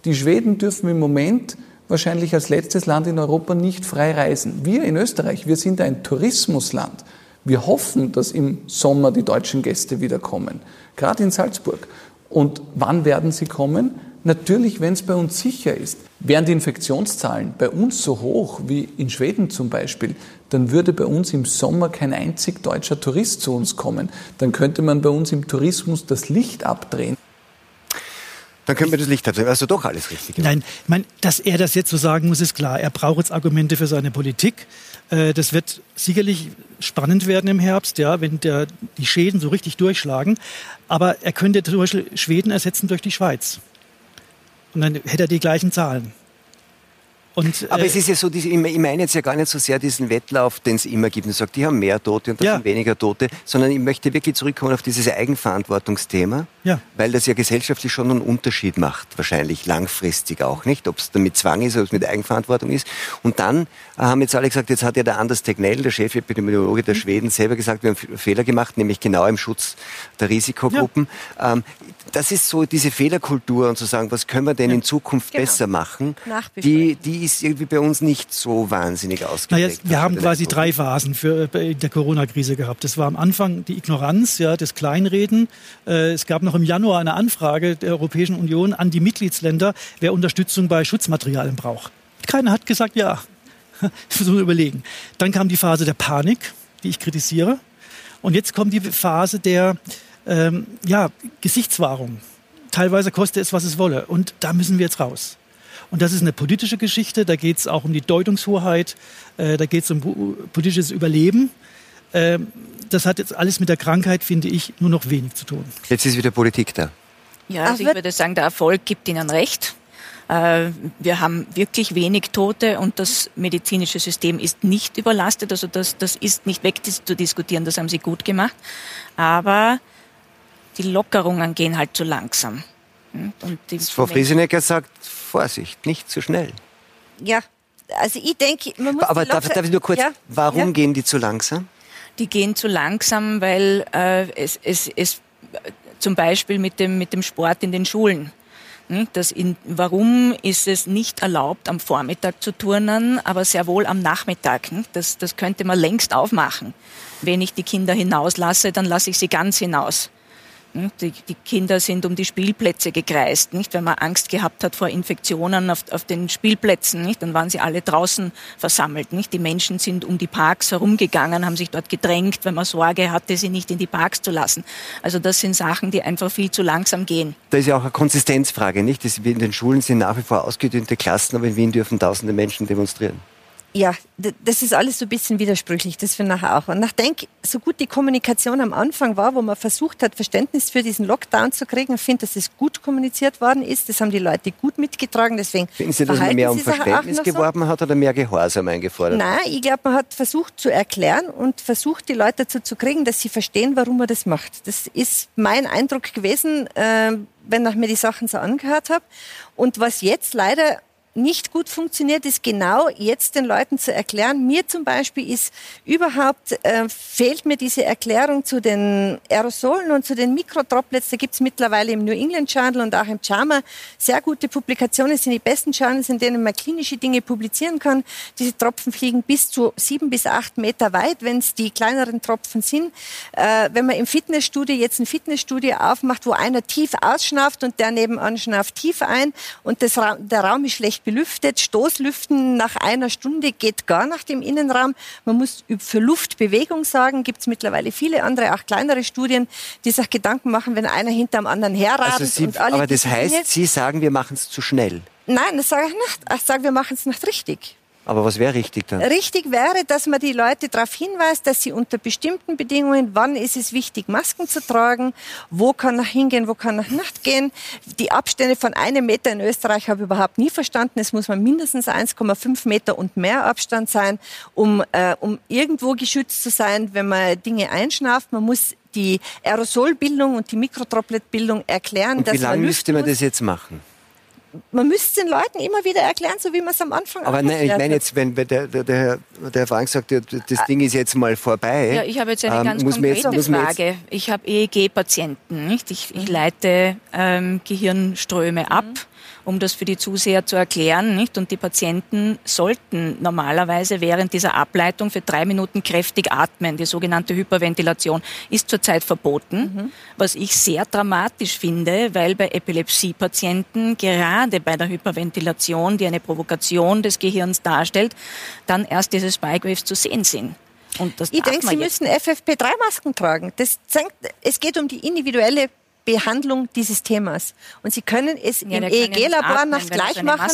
Die Schweden dürfen im Moment wahrscheinlich als letztes Land in Europa nicht frei reisen. Wir in Österreich, wir sind ein Tourismusland. Wir hoffen, dass im Sommer die deutschen Gäste wiederkommen, gerade in Salzburg. Und wann werden sie kommen? Natürlich, wenn es bei uns sicher ist. Wären die Infektionszahlen bei uns so hoch wie in Schweden zum Beispiel, dann würde bei uns im Sommer kein einzig deutscher Tourist zu uns kommen. Dann könnte man bei uns im Tourismus das Licht abdrehen. Dann können wir das Licht abdrehen. Also doch alles richtig. Gemacht. Nein, ich meine, dass er das jetzt so sagen muss, ist klar. Er braucht jetzt Argumente für seine Politik. Äh, das wird sicherlich spannend werden im Herbst, ja, wenn der, die Schäden so richtig durchschlagen. Aber er könnte zum Beispiel Schweden ersetzen durch die Schweiz. Und dann hätte er die gleichen Zahlen. Und, Aber äh, es ist ja so, ich meine jetzt ja gar nicht so sehr diesen Wettlauf, den es immer gibt. Und sagt, die haben mehr Tote und das ja. sind weniger Tote, sondern ich möchte wirklich zurückkommen auf dieses Eigenverantwortungsthema, ja. weil das ja gesellschaftlich schon einen Unterschied macht, wahrscheinlich langfristig auch nicht, ob es damit Zwang ist, ob es mit Eigenverantwortung ist. Und dann äh, haben jetzt alle gesagt, jetzt hat ja der Anders Tegnell, der Chefepidemiologe der mhm. Schweden, selber gesagt, wir haben Fehler gemacht, nämlich genau im Schutz der Risikogruppen. Ja. Ähm, das ist so diese Fehlerkultur und zu sagen, was können wir denn in Zukunft genau. besser machen, die, die ist irgendwie bei uns nicht so wahnsinnig ausgeprägt. Naja, wir haben quasi drei Phasen für, äh, in der Corona-Krise gehabt. Das war am Anfang die Ignoranz, ja, das Kleinreden. Äh, es gab noch im Januar eine Anfrage der Europäischen Union an die Mitgliedsländer, wer Unterstützung bei Schutzmaterialien braucht. Keiner hat gesagt, ja. (laughs) Muss man überlegen. Dann kam die Phase der Panik, die ich kritisiere. Und jetzt kommt die Phase der ähm, ja, Gesichtswahrung. Teilweise koste es, was es wolle. Und da müssen wir jetzt raus. Und das ist eine politische Geschichte, da geht es auch um die Deutungshoheit, äh, da geht es um politisches Überleben. Äh, das hat jetzt alles mit der Krankheit, finde ich, nur noch wenig zu tun. Jetzt ist wieder Politik da. Ja, also ich würde sagen, der Erfolg gibt Ihnen recht. Äh, wir haben wirklich wenig Tote und das medizinische System ist nicht überlastet. Also das, das ist nicht wegzudiskutieren, das haben Sie gut gemacht. Aber die Lockerungen gehen halt zu langsam. Und Frau Friesenecker sagt, Vorsicht, nicht zu schnell. Ja, also ich denke, man muss. Aber darf, darf, ich nur kurz, ja? warum ja? gehen die zu langsam? Die gehen zu langsam, weil äh, es, es, es zum Beispiel mit dem, mit dem Sport in den Schulen. Hm, das in, warum ist es nicht erlaubt, am Vormittag zu turnen, aber sehr wohl am Nachmittag? Hm? Das, das könnte man längst aufmachen. Wenn ich die Kinder hinauslasse, dann lasse ich sie ganz hinaus. Die, die, Kinder sind um die Spielplätze gekreist, nicht? Wenn man Angst gehabt hat vor Infektionen auf, auf den Spielplätzen, nicht? Dann waren sie alle draußen versammelt, nicht? Die Menschen sind um die Parks herumgegangen, haben sich dort gedrängt, wenn man Sorge hatte, sie nicht in die Parks zu lassen. Also das sind Sachen, die einfach viel zu langsam gehen. Da ist ja auch eine Konsistenzfrage, nicht? In den Schulen sind nach wie vor ausgedünnte Klassen, aber in Wien dürfen tausende Menschen demonstrieren ja, das ist alles so ein bisschen widersprüchlich, das finde ich auch. Und ich denke, so gut die Kommunikation am Anfang war, wo man versucht hat, Verständnis für diesen Lockdown zu kriegen, ich finde, dass es gut kommuniziert worden ist. Das haben die Leute gut mitgetragen. Deswegen Finden Sie, dass man mehr um Verständnis geworben so? hat oder mehr Gehorsam eingefordert? Nein, ich glaube, man hat versucht zu erklären und versucht, die Leute dazu zu kriegen, dass sie verstehen, warum man das macht. Das ist mein Eindruck gewesen, äh, wenn ich mir die Sachen so angehört habe. Und was jetzt leider nicht gut funktioniert, ist genau jetzt den Leuten zu erklären. Mir zum Beispiel ist überhaupt, äh, fehlt mir diese Erklärung zu den Aerosolen und zu den Mikrotroplets. Da gibt es mittlerweile im New England Journal und auch im JAMA sehr gute Publikationen. Das sind die besten Journals, in denen man klinische Dinge publizieren kann. Diese Tropfen fliegen bis zu sieben bis acht Meter weit, wenn es die kleineren Tropfen sind. Äh, wenn man im Fitnessstudio jetzt ein Fitnessstudio aufmacht, wo einer tief ausschnauft und der nebenan schnauft tief ein und das Ra der Raum ist schlecht belüftet. Stoßlüften nach einer Stunde geht gar nach dem Innenraum. Man muss für Luftbewegung sagen, gibt es mittlerweile viele andere, auch kleinere Studien, die sich Gedanken machen, wenn einer hinter dem anderen herradelt. Also und alle aber das heißt, Sie sagen, wir machen es zu schnell. Nein, das sage ich nicht. Ich sage, wir machen es nicht richtig. Aber was wäre richtig dann? Richtig wäre, dass man die Leute darauf hinweist, dass sie unter bestimmten Bedingungen, wann ist es wichtig, Masken zu tragen, wo kann er hingehen, wo kann er nicht gehen. Die Abstände von einem Meter in Österreich habe ich überhaupt nie verstanden. Es muss man mindestens 1,5 Meter und mehr Abstand sein, um, äh, um irgendwo geschützt zu sein, wenn man Dinge einschnauft. Man muss die Aerosolbildung und die Mikrotropletbildung erklären. Und wie lange müsste man das jetzt machen? Man müsste den Leuten immer wieder erklären, so wie man es am Anfang Aber nein, ich meine jetzt, wenn der, der, der, der Herr Frank sagt, das Ding ist jetzt mal vorbei. Ja, ich habe jetzt eine ähm, ganz konkrete jetzt, Frage. Ich habe EEG-Patienten, nicht? Ich, ich leite ähm, Gehirnströme ab. Mhm um das für die Zuseher zu erklären. Nicht? Und die Patienten sollten normalerweise während dieser Ableitung für drei Minuten kräftig atmen. Die sogenannte Hyperventilation ist zurzeit verboten, mhm. was ich sehr dramatisch finde, weil bei Epilepsiepatienten gerade bei der Hyperventilation, die eine Provokation des Gehirns darstellt, dann erst diese Spike Waves zu sehen sind. ich denke, Sie müssen FFP3-Masken tragen. Das zeigt, es geht um die individuelle Behandlung dieses Themas. Und Sie können es ja, im EEG-Labor noch gleich machen,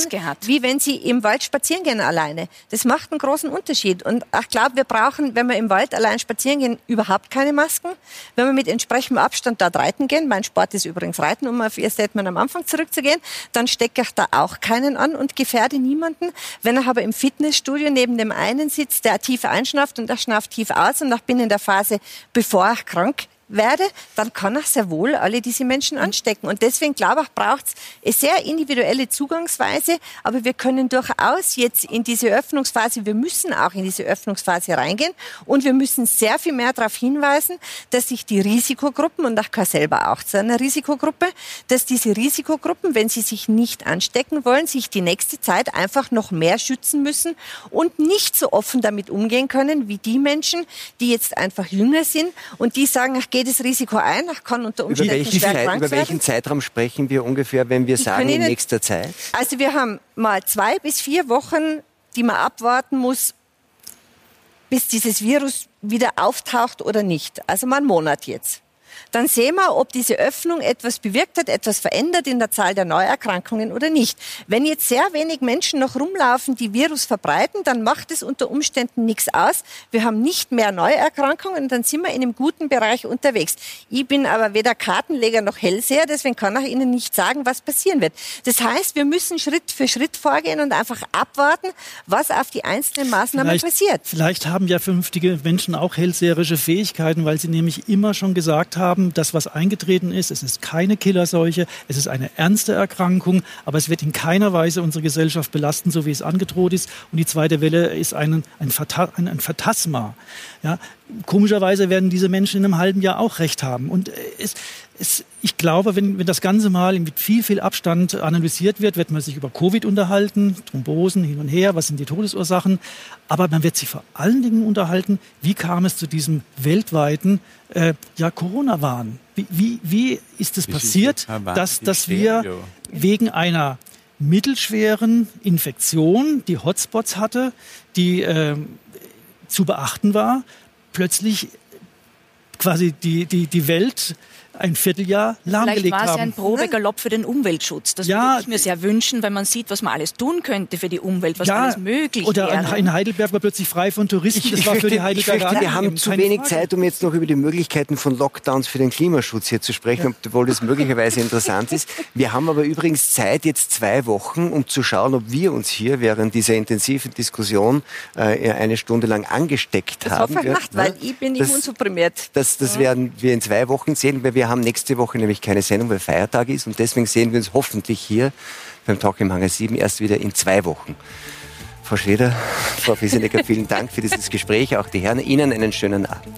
wie wenn Sie im Wald spazieren gehen alleine. Das macht einen großen Unterschied. Und ich glaube, wir brauchen, wenn wir im Wald allein spazieren gehen, überhaupt keine Masken. Wenn wir mit entsprechendem Abstand dort reiten gehen, mein Sport ist übrigens Reiten, um auf Ihr Statement am Anfang zurückzugehen, dann stecke ich da auch keinen an und gefährde niemanden. Wenn er aber im Fitnessstudio neben dem einen sitzt, der tief einschnauft und der schnauft tief aus und ich bin in der Phase, bevor ich krank werde, dann kann er sehr wohl alle diese Menschen anstecken. Und deswegen glaube ich, braucht es eine sehr individuelle Zugangsweise. Aber wir können durchaus jetzt in diese Öffnungsphase, wir müssen auch in diese Öffnungsphase reingehen. Und wir müssen sehr viel mehr darauf hinweisen, dass sich die Risikogruppen, und ich gehöre selber auch zu einer Risikogruppe, dass diese Risikogruppen, wenn sie sich nicht anstecken wollen, sich die nächste Zeit einfach noch mehr schützen müssen und nicht so offen damit umgehen können wie die Menschen, die jetzt einfach jünger sind und die sagen, ich gehe jedes Risiko ein, kann unter Umständen über Zeit, über welchen Zeitraum sprechen wir ungefähr, wenn wir sagen in nächster Zeit? Also wir haben mal zwei bis vier Wochen, die man abwarten muss, bis dieses Virus wieder auftaucht oder nicht. Also mal einen Monat jetzt dann sehen wir, ob diese Öffnung etwas bewirkt hat, etwas verändert in der Zahl der Neuerkrankungen oder nicht. Wenn jetzt sehr wenig Menschen noch rumlaufen, die Virus verbreiten, dann macht es unter Umständen nichts aus. Wir haben nicht mehr Neuerkrankungen, dann sind wir in einem guten Bereich unterwegs. Ich bin aber weder Kartenleger noch Hellseher, deswegen kann ich Ihnen nicht sagen, was passieren wird. Das heißt, wir müssen Schritt für Schritt vorgehen und einfach abwarten, was auf die einzelnen Maßnahmen vielleicht, passiert. Vielleicht haben ja vernünftige Menschen auch hellseherische Fähigkeiten, weil sie nämlich immer schon gesagt haben, haben, das, was eingetreten ist, es ist keine Killerseuche, es ist eine ernste Erkrankung, aber es wird in keiner Weise unsere Gesellschaft belasten, so wie es angedroht ist. Und die zweite Welle ist ein, ein, ein, ein Phantasma. Ja, komischerweise werden diese Menschen in einem halben Jahr auch recht haben. Und es, es, ich glaube, wenn, wenn das Ganze mal mit viel, viel Abstand analysiert wird, wird man sich über Covid unterhalten, Thrombosen hin und her, was sind die Todesursachen. Aber man wird sich vor allen Dingen unterhalten, wie kam es zu diesem weltweiten äh, ja, Corona-Wahn? Wie, wie, wie ist es passiert, dass, dass wir wegen einer mittelschweren Infektion, die Hotspots hatte, die äh, zu beachten war, plötzlich quasi die, die, die Welt ein Vierteljahr lahmgelegt haben. Vielleicht war es ja ein Probegalopp für den Umweltschutz. Das ja, würde ich mir sehr wünschen, weil man sieht, was man alles tun könnte für die Umwelt, was ja, alles möglich oder wäre. Oder in Heidelberg war plötzlich frei von Touristen. das war für die Heidelberger fürchte, Wir haben zu wenig Frage. Zeit, um jetzt noch über die Möglichkeiten von Lockdowns für den Klimaschutz hier zu sprechen, ja. obwohl das möglicherweise interessant ist. (laughs) Wir haben aber übrigens Zeit, jetzt zwei Wochen, um zu schauen, ob wir uns hier während dieser intensiven Diskussion äh, eine Stunde lang angesteckt das haben. Das hoffe ich weil ich bin nicht unsupprimiert. Das, das ja. werden wir in zwei Wochen sehen, weil wir haben nächste Woche nämlich keine Sendung, weil Feiertag ist. Und deswegen sehen wir uns hoffentlich hier beim Talk im Hangar 7 erst wieder in zwei Wochen. Frau Schreder, Frau Wiesenecker, vielen Dank für dieses Gespräch. Auch die Herren, Ihnen einen schönen Abend.